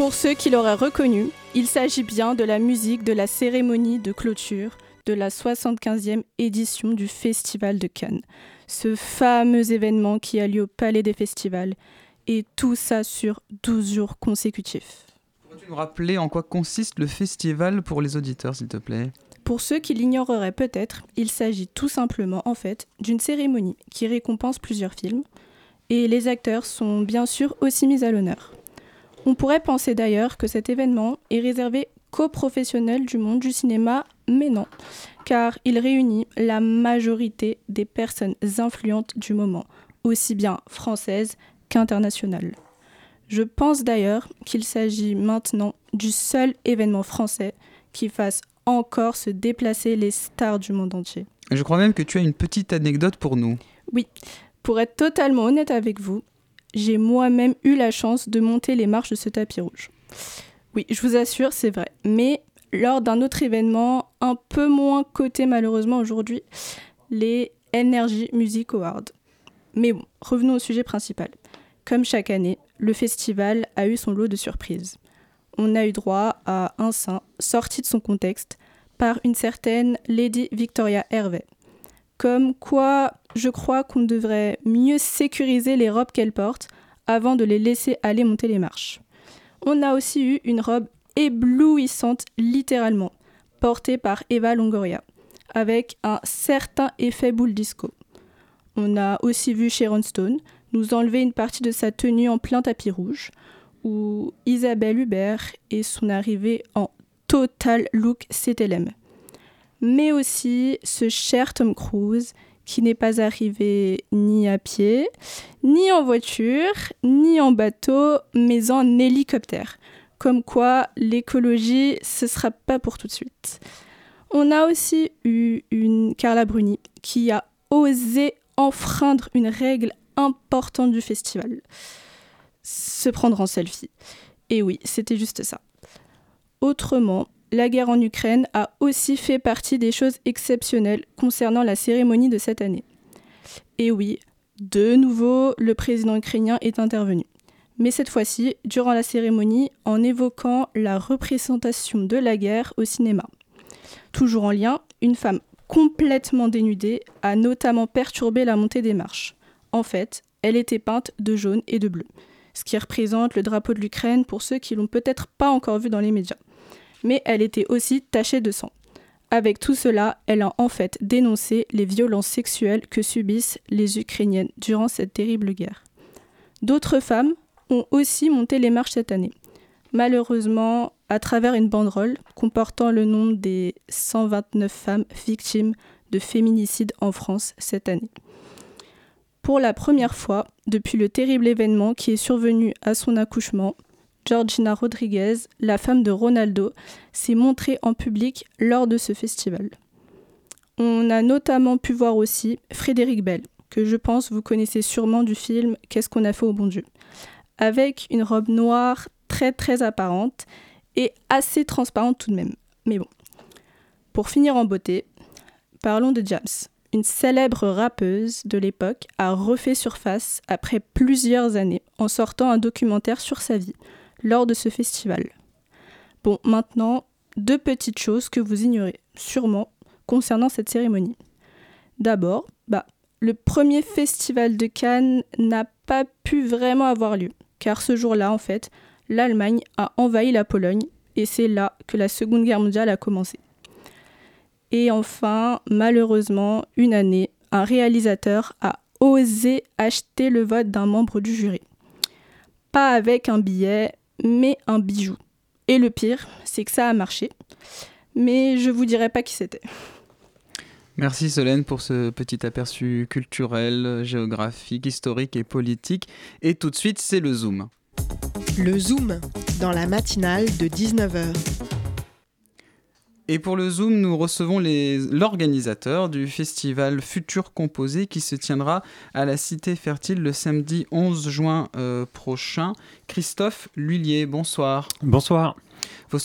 Pour ceux qui l'auraient reconnu, il s'agit bien de la musique de la cérémonie de clôture de la 75e édition du Festival de Cannes. Ce fameux événement qui a lieu au Palais des Festivals. Et tout ça sur 12 jours consécutifs. Pourrais-tu nous rappeler en quoi consiste le festival pour les auditeurs, s'il te plaît? Pour ceux qui l'ignoreraient peut-être, il s'agit tout simplement en fait d'une cérémonie qui récompense plusieurs films. Et les acteurs sont bien sûr aussi mis à l'honneur. On pourrait penser d'ailleurs que cet événement est réservé qu'aux professionnels du monde du cinéma, mais non, car il réunit la majorité des personnes influentes du moment, aussi bien françaises qu'internationales. Je pense d'ailleurs qu'il s'agit maintenant du seul événement français qui fasse encore se déplacer les stars du monde entier. Je crois même que tu as une petite anecdote pour nous. Oui, pour être totalement honnête avec vous, j'ai moi-même eu la chance de monter les marches de ce tapis rouge. Oui, je vous assure, c'est vrai. Mais lors d'un autre événement, un peu moins coté malheureusement aujourd'hui, les Energy Music Awards. Mais bon, revenons au sujet principal. Comme chaque année, le festival a eu son lot de surprises. On a eu droit à un sein sorti de son contexte par une certaine Lady Victoria Hervey. Comme quoi, je crois qu'on devrait mieux sécuriser les robes qu'elle porte avant de les laisser aller monter les marches. On a aussi eu une robe éblouissante, littéralement. porté par Eva Longoria, avec un certain effet boule disco. On a aussi vu Sharon Stone nous enlever une partie de sa tenue en plein tapis rouge, ou Isabelle Hubert et son arrivée en total look CTLM. Mais aussi ce cher Tom Cruise qui n'est pas arrivé ni à pied, ni en voiture, ni en bateau, mais en hélicoptère. Comme quoi, l'écologie, ce sera pas pour tout de suite. On a aussi eu une Carla Bruni qui a osé enfreindre une règle importante du festival se prendre en selfie. Et oui, c'était juste ça. Autrement, la guerre en Ukraine a aussi fait partie des choses exceptionnelles concernant la cérémonie de cette année. Et oui, de nouveau, le président ukrainien est intervenu. Mais cette fois-ci, durant la cérémonie, en évoquant la représentation de la guerre au cinéma. Toujours en lien, une femme complètement dénudée a notamment perturbé la montée des marches. En fait, elle était peinte de jaune et de bleu, ce qui représente le drapeau de l'Ukraine pour ceux qui l'ont peut-être pas encore vu dans les médias. Mais elle était aussi tachée de sang. Avec tout cela, elle a en fait dénoncé les violences sexuelles que subissent les Ukrainiennes durant cette terrible guerre. D'autres femmes ont aussi monté les marches cette année. Malheureusement, à travers une banderole comportant le nom des 129 femmes victimes de féminicide en France cette année. Pour la première fois depuis le terrible événement qui est survenu à son accouchement, Georgina Rodriguez, la femme de Ronaldo, s'est montrée en public lors de ce festival. On a notamment pu voir aussi Frédéric Bell, que je pense vous connaissez sûrement du film Qu'est-ce qu'on a fait au bon Dieu, avec une robe noire très très apparente et assez transparente tout de même. Mais bon. Pour finir en beauté, parlons de James. Une célèbre rappeuse de l'époque a refait surface après plusieurs années en sortant un documentaire sur sa vie lors de ce festival. Bon, maintenant, deux petites choses que vous ignorez sûrement concernant cette cérémonie. D'abord, bah, le premier festival de Cannes n'a pas pu vraiment avoir lieu, car ce jour-là, en fait, l'Allemagne a envahi la Pologne, et c'est là que la Seconde Guerre mondiale a commencé. Et enfin, malheureusement, une année, un réalisateur a osé acheter le vote d'un membre du jury. Pas avec un billet, mais un bijou. Et le pire, c'est que ça a marché. Mais je vous dirai pas qui c'était. Merci Solène pour ce petit aperçu culturel, géographique, historique et politique. Et tout de suite, c'est le Zoom. Le Zoom, dans la matinale de 19h. Et pour le Zoom, nous recevons l'organisateur du festival Futur Composé qui se tiendra à la Cité Fertile le samedi 11 juin euh, prochain. Christophe Lullier, bonsoir. Bonsoir.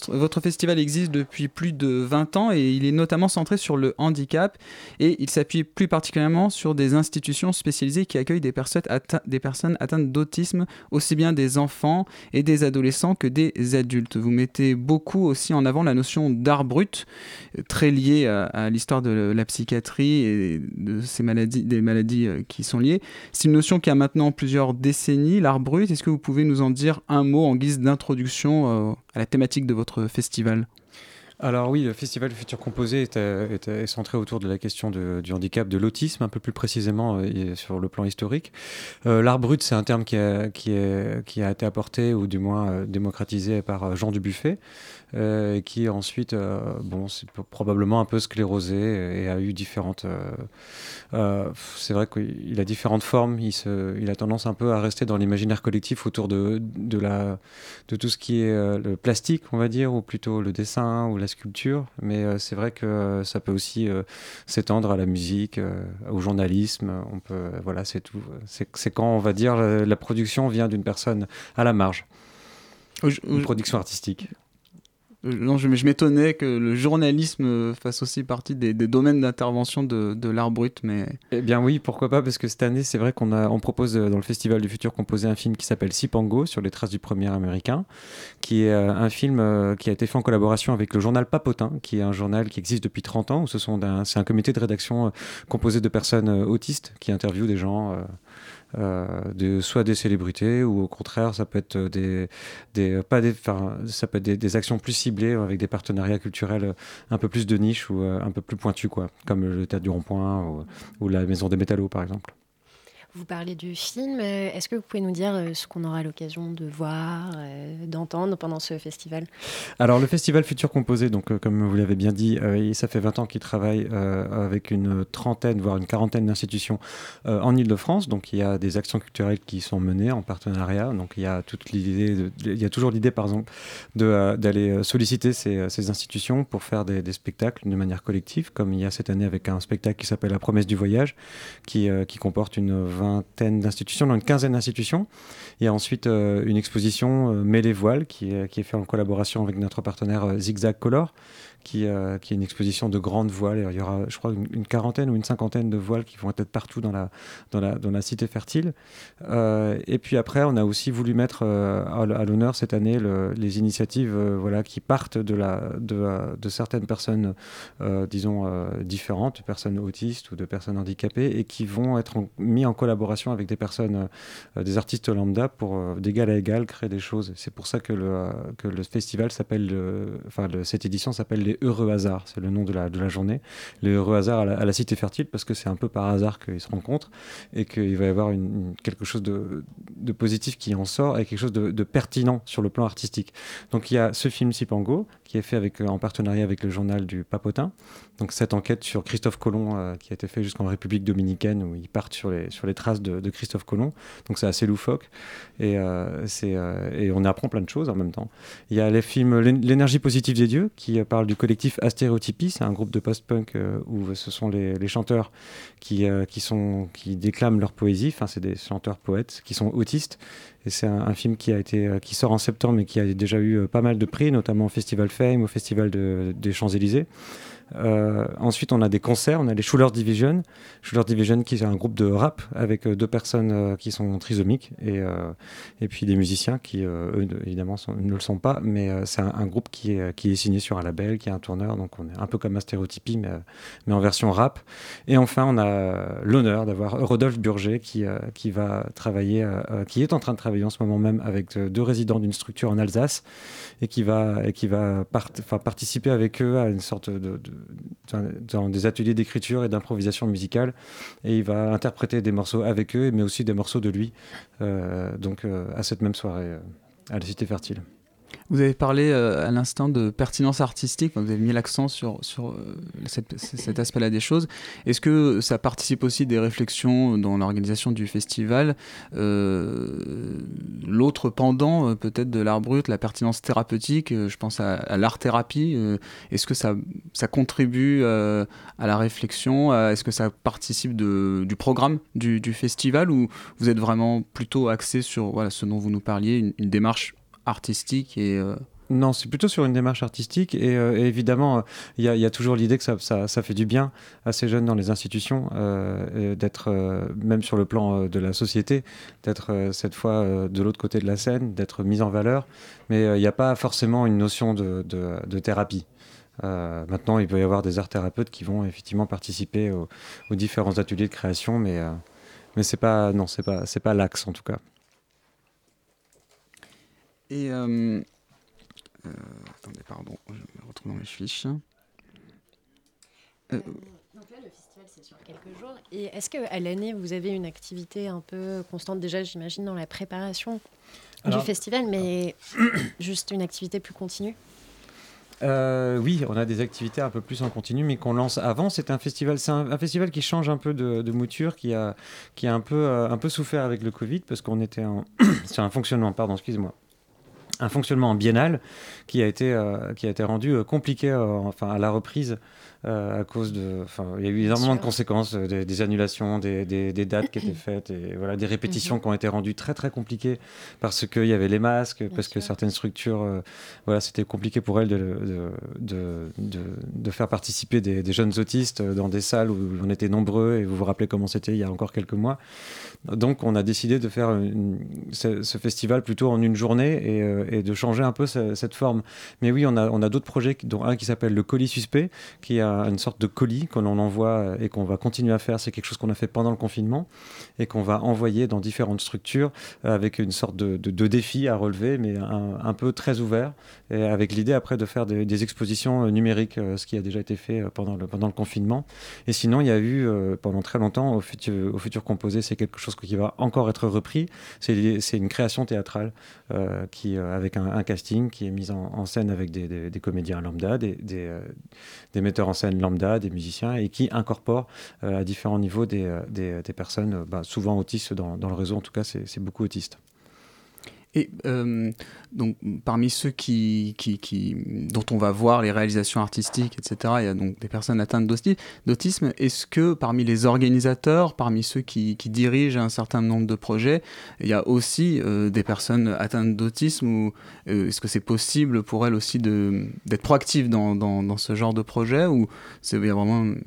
Votre festival existe depuis plus de 20 ans et il est notamment centré sur le handicap et il s'appuie plus particulièrement sur des institutions spécialisées qui accueillent des personnes, des personnes atteintes d'autisme, aussi bien des enfants et des adolescents que des adultes. Vous mettez beaucoup aussi en avant la notion d'art brut, très liée à, l'histoire de la psychiatrie et de ces maladies, des maladies euh, qui sont liées. C'est une notion qui a maintenant plusieurs décennies, l'art brut. Est-ce que vous pouvez nous en dire un mot en guise d'introduction euh, à la thématique de votre festival alors oui, le festival Futur Composé est, centré autour de la question du handicap, de l'autisme, un peu plus précisément euh, sur le plan historique. Euh, l'art brut, c'est un terme qui a, été apporté, ou du moins euh, démocratisé par Jean Dubuffet, qui ensuite, bon, c'est probablement un peu sclérosé et a eu différentes... c'est vrai qu'il a différentes formes, il, se, il, a tendance un peu à rester dans l'imaginaire collectif autour de, de, la, de tout ce qui est le plastique, on va dire, ou plutôt le dessin ou la sculpture, mais euh, c'est vrai que euh, ça peut aussi euh, s'étendre à la musique, au journalisme. On peut, voilà, c'est tout. C'est quand on va dire la, production vient d'une personne à la marge. Une production artistique. Euh, non, je, m'étonnais que le journalisme fasse aussi partie des, domaines d'intervention de, l'art brut, mais... Eh bien oui, pourquoi pas, parce que cette année, c'est vrai qu'on on propose euh, dans le Festival du Futur composé un film qui s'appelle Sipango, sur les traces du premier américain, qui est euh, un film qui a été fait en collaboration avec le journal Papotin, qui est un journal qui existe depuis 30 ans, où ce sont c'est un comité de rédaction composé de personnes autistes qui interviewent des gens... de soit des célébrités ou au contraire ça peut être des, des pas des, ça peut être des, actions plus ciblées avec des partenariats culturels un peu plus de niche ou un peu plus pointus quoi, comme le théâtre du Rond-Point ou, ou la Maison des Métallos par exemple. Vous parlez du film. Euh, est-ce que vous pouvez nous dire euh, ce qu'on aura l'occasion de voir, euh, d'entendre pendant ce festival? Alors, le festival Futur Composé, donc, comme vous l'avez bien dit, ça fait 20 ans qu'il travaille avec une trentaine, voire une quarantaine d'institutions en Ile-de-France. Donc, il y a des actions culturelles qui sont menées en partenariat. Donc, il y a, toute l'idée il y a toujours l'idée, par exemple, d'aller solliciter ces, ces, institutions pour faire des, spectacles de manière collective, comme il y a cette année avec un spectacle qui s'appelle La promesse du voyage, qui, qui comporte une vingtaine d'institutions, dans une quinzaine d'institutions. Il y a ensuite euh, une exposition euh, Mêlée Voile qui est, qui est faite en collaboration avec notre partenaire euh, Zigzag Color, qui, euh, qui, est une exposition de grandes voiles. Il y aura, je crois, une, quarantaine ou une cinquantaine de voiles qui vont être partout dans la, dans la, dans la cité fertile. Euh, et puis après, on a aussi voulu mettre euh, à, l'honneur cette année les initiatives voilà, qui partent de, la, de, de certaines personnes, disons, différentes, personnes autistes ou de personnes handicapées, et qui vont être mis en collaboration avec des personnes, des artistes lambda, pour d'égal à égal créer des choses. C'est pour ça que le, que le festival s'appelle, enfin, cette édition s'appelle les heureux hasards, c'est le nom de la, de la journée. Les heureux hasards à la, Cité Fertile, parce que c'est un peu par hasard qu'ils se rencontrent et qu'il va y avoir quelque chose de, de, positif qui en sort et quelque chose de, pertinent sur le plan artistique. Donc il y a ce film Sipango qui est fait en partenariat avec le journal du Papotin. Donc cette enquête sur Christophe Colomb euh, qui a été faite jusqu'en République dominicaine où ils partent sur les, sur les traces de, Christophe Colomb. Donc c'est assez loufoque et, euh, c'est, euh, et on apprend plein de choses en même temps. Il y a les films L'énergie positive des dieux qui parle du collectif Astéréotypie. C'est un groupe de post-punk où ce sont les, les chanteurs qui, qui, sont, qui déclament leur poésie. Enfin c'est des chanteurs poètes qui sont autistes et c'est un, film qui, a été, qui sort en septembre et qui a déjà eu pas mal de prix, notamment au Festival Fame, au Festival de, des Champs-Élysées. Euh, ensuite, on a des concerts, on a les Schuller Division. Schuller Division, qui est un groupe de rap avec euh, deux personnes euh, qui sont trisomiques et, et puis des musiciens qui, eux, évidemment, ne le sont pas, mais c'est un, groupe qui est, qui est signé sur un label, qui est un tourneur, donc on est un peu comme un stéréotypie, mais, mais en version rap. Et enfin, on a l'honneur d'avoir Rodolphe Burger qui, qui va travailler, qui est en train de travailler en ce moment même avec deux résidents d'une structure en Alsace et qui va, et qui va participer avec eux à une sorte de dans des ateliers d'écriture et d'improvisation musicale. Et il va interpréter des morceaux avec eux, mais aussi des morceaux de lui, euh, donc euh, à cette même soirée euh, à la Cité Fertile. Vous avez parlé euh, à l'instant de pertinence artistique, vous avez mis l'accent sur, sur euh, cet aspect-là des choses. Est-ce que ça participe aussi des réflexions dans l'organisation du festival euh, L'autre pendant peut-être de l'art brut, la pertinence thérapeutique, je pense à, l'art-thérapie, est-ce que ça, ça contribue à la réflexion Est-ce que ça participe de, du programme du, festival ou vous êtes vraiment plutôt axé sur voilà, ce dont vous nous parliez, une démarche artistique et euh, non, c'est plutôt sur une démarche artistique et, euh, évidemment, il y, a toujours l'idée que ça, fait du bien à ces jeunes dans les institutions, euh, d'être, même sur le plan de la société, d'être cette fois de l'autre côté de la scène, d'être mis en valeur, mais il n'y a pas forcément une notion de, thérapie. maintenant, il peut y avoir des art thérapeutes qui vont effectivement participer aux, aux différents ateliers de création, mais, mais c'est pas, non, c'est pas, c'est pas l'axe en tout cas. Et. Euh, euh, attendez, pardon, je me retrouve dans mes fiches. Euh, donc là, le festival, c'est sur quelques jours. Et est-ce qu'à l'année, vous avez une activité un peu constante, déjà, j'imagine, dans la préparation du festival, mais juste une activité plus continue? Oui, on a des activités un peu plus en continu, mais qu'on lance avant. C'est un festival, c'est un, festival qui change un peu de, mouture, qui a, qui a un peu, un peu souffert avec le Covid parce qu'on était en, c'est un fonctionnement, pardon, excusez-moi, un fonctionnement biennal qui a été, euh, qui a été rendu euh, compliqué euh, enfin, à la reprise à cause de. il y a eu énormément de conséquences, des, annulations, des, des, dates qui étaient faites, et voilà, des répétitions mhm. qui ont été rendues très très compliquées parce qu'il y avait les masques, parce que certaines structures, voilà, c'était compliqué pour elles de, de, de, de faire participer des, jeunes autistes dans des salles où on était nombreux, et vous vous rappelez comment c'était il y a encore quelques mois. Donc on a décidé de faire ce, festival plutôt en une journée et, et de changer un peu cette forme. Mais oui, on a, on a d'autres projets, dont un qui s'appelle le colis suspect, qui une sorte de colis qu'on envoie et qu'on va continuer à faire. C'est quelque chose qu'on a fait pendant le confinement et qu'on va envoyer dans différentes structures avec une sorte de, de, défi à relever, mais un, peu très ouvert, et avec l'idée après de faire des, expositions numériques, ce qui a déjà été fait pendant le, pendant le confinement. Et sinon, il y a eu pendant très longtemps, au futur, au futur composé, c'est quelque chose qui va encore être repris. C'est une création théâtrale qui, avec un, casting qui est mis en, scène avec des, des, comédiens lambda, des, des, metteurs en scène lambda, des musiciens, et qui incorporent à différents niveaux des, personnes, bah, souvent autistes dans, dans, le réseau, en tout cas, c'est beaucoup autistes. Et euh, donc, parmi ceux qui, dont on va voir les réalisations artistiques, etc., il y a donc des personnes atteintes d'autisme. Est-ce que parmi les organisateurs, parmi ceux qui, dirigent un certain nombre de projets, il y a aussi euh, des personnes atteintes d'autisme ou euh, est-ce que c'est possible pour elles aussi d'être proactives dans, ce genre de projet ou a vraiment une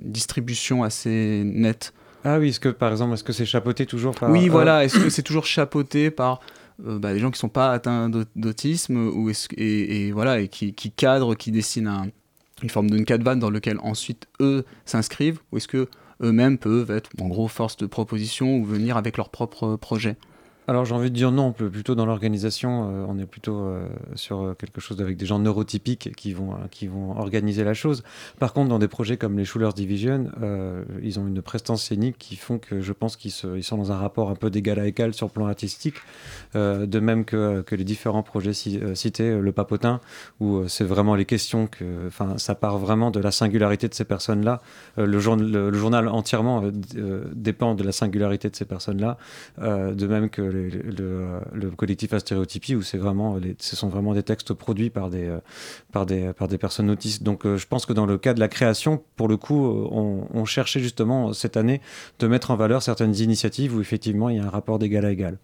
distribution assez nette? Ah oui, est-ce que par exemple, est-ce que c'est chapeauté toujours par... Oui, voilà, est-ce que c'est toujours chapeauté par euh, bah, des gens qui ne sont pas atteints d'autisme ou et, et, voilà, et qui, qui cadrent, qui dessinent une forme d'une cadvane dans lequel ensuite eux s'inscrivent ou est-ce que eux-mêmes peuvent être en gros force de proposition ou venir avec leur propre projet? Alors j'ai envie de dire non, plutôt dans l'organisation, euh, on est plutôt euh, sur euh, quelque chose avec des gens neurotypiques qui vont, qui vont organiser la chose. Par contre, dans des projets comme les Schulers Division, ils ont une prestance scénique qui font que je pense qu'ils ils sont dans un rapport un peu d'égal à égal sur le plan artistique, de même que, que, les différents projets cités, le Papotin, où c'est vraiment les questions que, ça part vraiment de la singularité de ces personnes-là. Le, le, journal entièrement dépend de la singularité de ces personnes-là, de même que le, collectif Astéréotypie, où c'est vraiment, ce sont vraiment des textes produits par des, euh, par des, par des personnes autistes. Donc euh, je pense que dans le cas de la création, pour le coup, euh, on, on, cherchait justement cette année de mettre en valeur certaines initiatives où effectivement il y a un rapport d'égal à égal.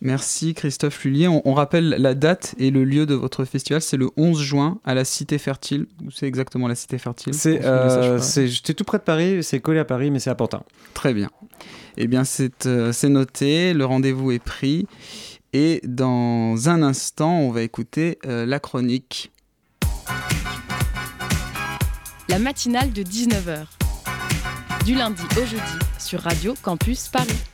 Merci Christophe Lullier. On, rappelle la date et le lieu de votre festival, c'est le 11 juin à la Cité Fertile. Où c'est exactement la Cité Fertile C'est euh, tout près de Paris, c'est collé à Paris, mais c'est à Pantin. Très bien. Eh bien, euh, c'est noté, le rendez-vous est pris. Et dans un instant, on va écouter euh, la chronique. La matinale de 19h. Du lundi au jeudi sur Radio Campus Paris.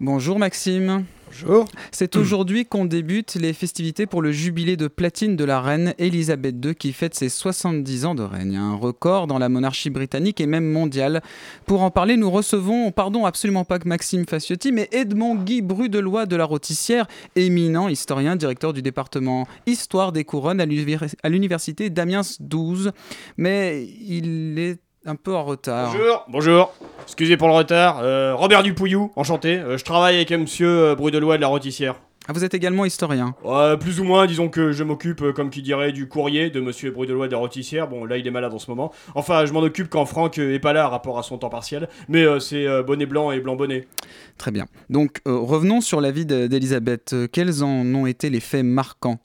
Bonjour Maxime. Bonjour. C'est aujourd'hui qu'on débute les festivités pour le jubilé de platine de la reine Elisabeth II qui fête ses 70 ans de règne, un record dans la monarchie britannique et même mondiale. Pour en parler, nous recevons, pardon, absolument pas que Maxime Faciotti, mais Edmond Guy Brudelois de la Rôtissière, éminent historien, directeur du département Histoire des couronnes à l'université d'Amiens 12. Mais il est un peu en retard. Bonjour, bonjour. Excusez pour le retard. Euh, Robert Dupouillou, enchanté. Euh, je travaille avec monsieur euh, Brudelois de la Rôtissière. Ah, vous êtes également historien Plus ou moins, disons que je m'occupe, comme qui dirait, du courrier de monsieur Brudelois de la Rôtissière. Bon, là, il est malade en ce moment. Enfin, je m'en occupe quand Franck est pas là, à rapport à son temps partiel. Mais c'est bonnet blanc et blanc bonnet. Très bien. Donc, revenons sur la vie d'Elisabeth. Quels en ont été les faits marquants?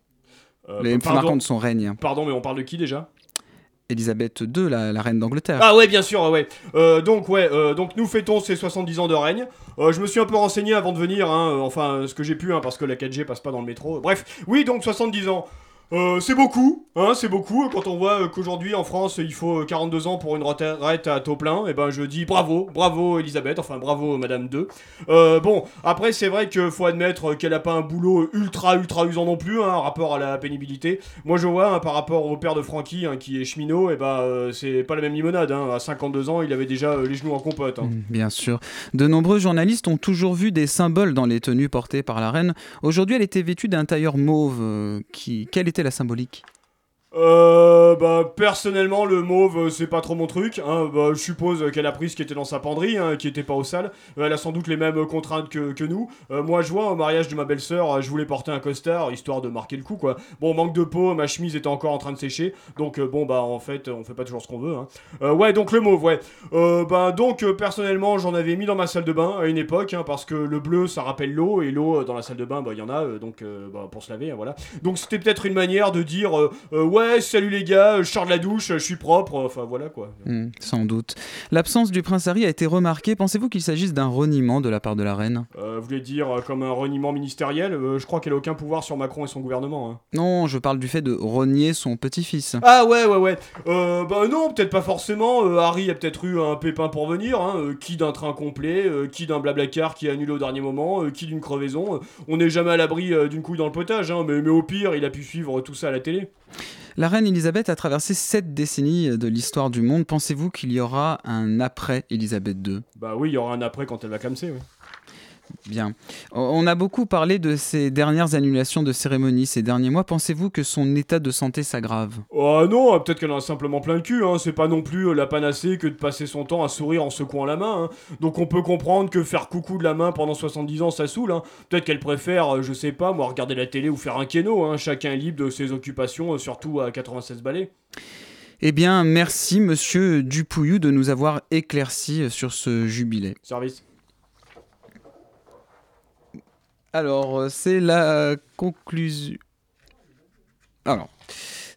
Les faits marquants de son règne Pardon, mais on parle de qui déjà? Elisabeth II, la, reine d'Angleterre. Ah ouais, bien sûr, ouais. Euh, donc ouais, euh, donc nous fêtons ses 70 ans de règne. Euh, je me suis un peu renseigné avant de venir, hein, enfin ce que j'ai pu, hein, parce que la 4G passe pas dans le métro. Bref, oui, donc 70 ans. Euh, c'est beaucoup, hein, c'est beaucoup. Quand on voit euh, qu'aujourd'hui en France il faut 42 euh, ans pour une retraite à taux plein, et eh ben je dis bravo, bravo Elisabeth, enfin bravo Madame 2. bon, après c'est vrai qu'il faut admettre qu'elle a pas un boulot ultra ultra usant non plus, hein, rapport à la pénibilité. Moi je vois hein, par rapport au père de Francky qui est cheminot, et eh ben c'est pas la même limonade. À 52 ans il avait déjà les genoux en compote. Mm, bien sûr. De nombreux journalistes ont toujours vu des symboles dans les tenues portées par la reine. Aujourd'hui elle était vêtue d'un tailleur mauve. qui... Quel était la symbolique? Euh, bah, personnellement, le mauve, euh, c'est pas trop mon truc. Hein. Bah, je suppose qu'elle a pris ce qui était dans sa penderie, hein, qui était pas au sale. Euh, elle a sans doute les mêmes contraintes que, que nous. Euh, moi, je vois, au mariage de ma belle-sœur, je voulais porter un costard, histoire de marquer le coup, quoi. Bon, manque de peau, ma chemise était encore en train de sécher. Donc, bon, bah, en fait, on fait pas toujours ce qu'on veut. Hein. ouais, donc le mauve, ouais. bah, donc, personnellement, j'en avais mis dans ma salle de bain à une époque, hein, parce que le bleu, ça rappelle l'eau, et l'eau, dans la salle de bain, bah, il y en a, donc, bah, pour se laver, voilà. Donc, c'était peut-être une manière de dire, ouais, ouais, salut les gars, je sors de la douche, je suis propre, enfin voilà quoi. Hmm, sans doute. L'absence du prince Harry a été remarquée. Pensez-vous qu'il s'agisse d'un reniement de la part de la reine? Euh, Vous voulez dire euh, comme un reniement ministériel? Euh, Je crois qu'elle a aucun pouvoir sur Macron et son gouvernement. Hein. Non, je parle du fait de renier son petit-fils. Ah ouais, ouais, ouais. Euh, bah non, peut-être pas forcément. Harry a peut-être eu un pépin pour venir. Hein. qui d'un train complet, qui d'un blablacar qui est annulé au dernier moment, qui d'une crevaison. on n'est jamais à l'abri d'une couille dans le potage, hein, mais, mais au pire, il a pu suivre tout ça à la télé. La reine Elisabeth a traversé sept décennies de l'histoire du monde. Pensez-vous qu'il y aura un après Elisabeth II Bah oui, il y aura un après quand elle va clamser, oui. Bien. On a beaucoup parlé de ces dernières annulations de cérémonies ces derniers mois. Pensez-vous que son état de santé s'aggrave? Oh non, peut-être qu'elle en a simplement plein le cul. Hein. C'est pas non plus euh, la panacée que de passer son temps à sourire en secouant la main. Hein. Donc on peut comprendre que faire coucou de la main pendant 70 ans, ça saoule. Hein. Peut-être qu'elle préfère, euh, je sais pas, moi, regarder la télé ou faire un kéno. Chacun est libre de ses occupations, euh, surtout à 96 balais. Eh bien, merci, monsieur Dupouillou, de nous avoir éclairci sur ce jubilé. Service. Alors, euh, c'est la conclusion. Alors,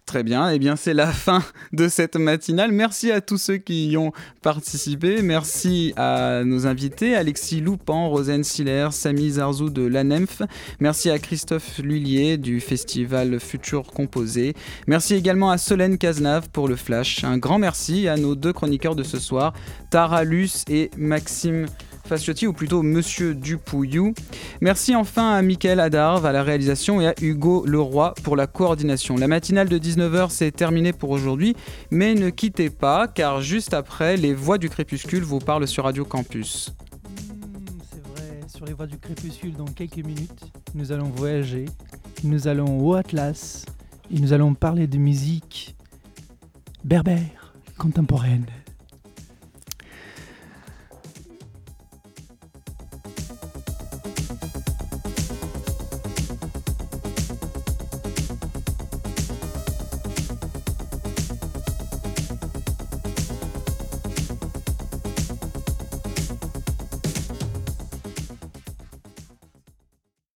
très bien. Eh bien, c'est la fin de cette matinale. Merci à tous ceux qui y ont participé. Merci à nos invités Alexis Loupan, Rosane Siller, Samy Zarzou de l'ANEMF. Merci à Christophe Lullier du festival Futur Composé. Merci également à Solène Cazenave pour le flash. Un grand merci à nos deux chroniqueurs de ce soir, Tara Luce et Maxime Fasciotti, ou plutôt Monsieur Dupouillou. Merci enfin à Mickaël Adarve à la réalisation et à Hugo Leroy pour la coordination. La matinale de 19h c'est terminé pour aujourd'hui, mais ne quittez pas car juste après, les voix du crépuscule vous parlent sur Radio Campus. Hmm, c'est vrai, sur les voix du crépuscule dans quelques minutes, nous allons voyager, nous allons au Atlas et nous allons parler de musique berbère contemporaine.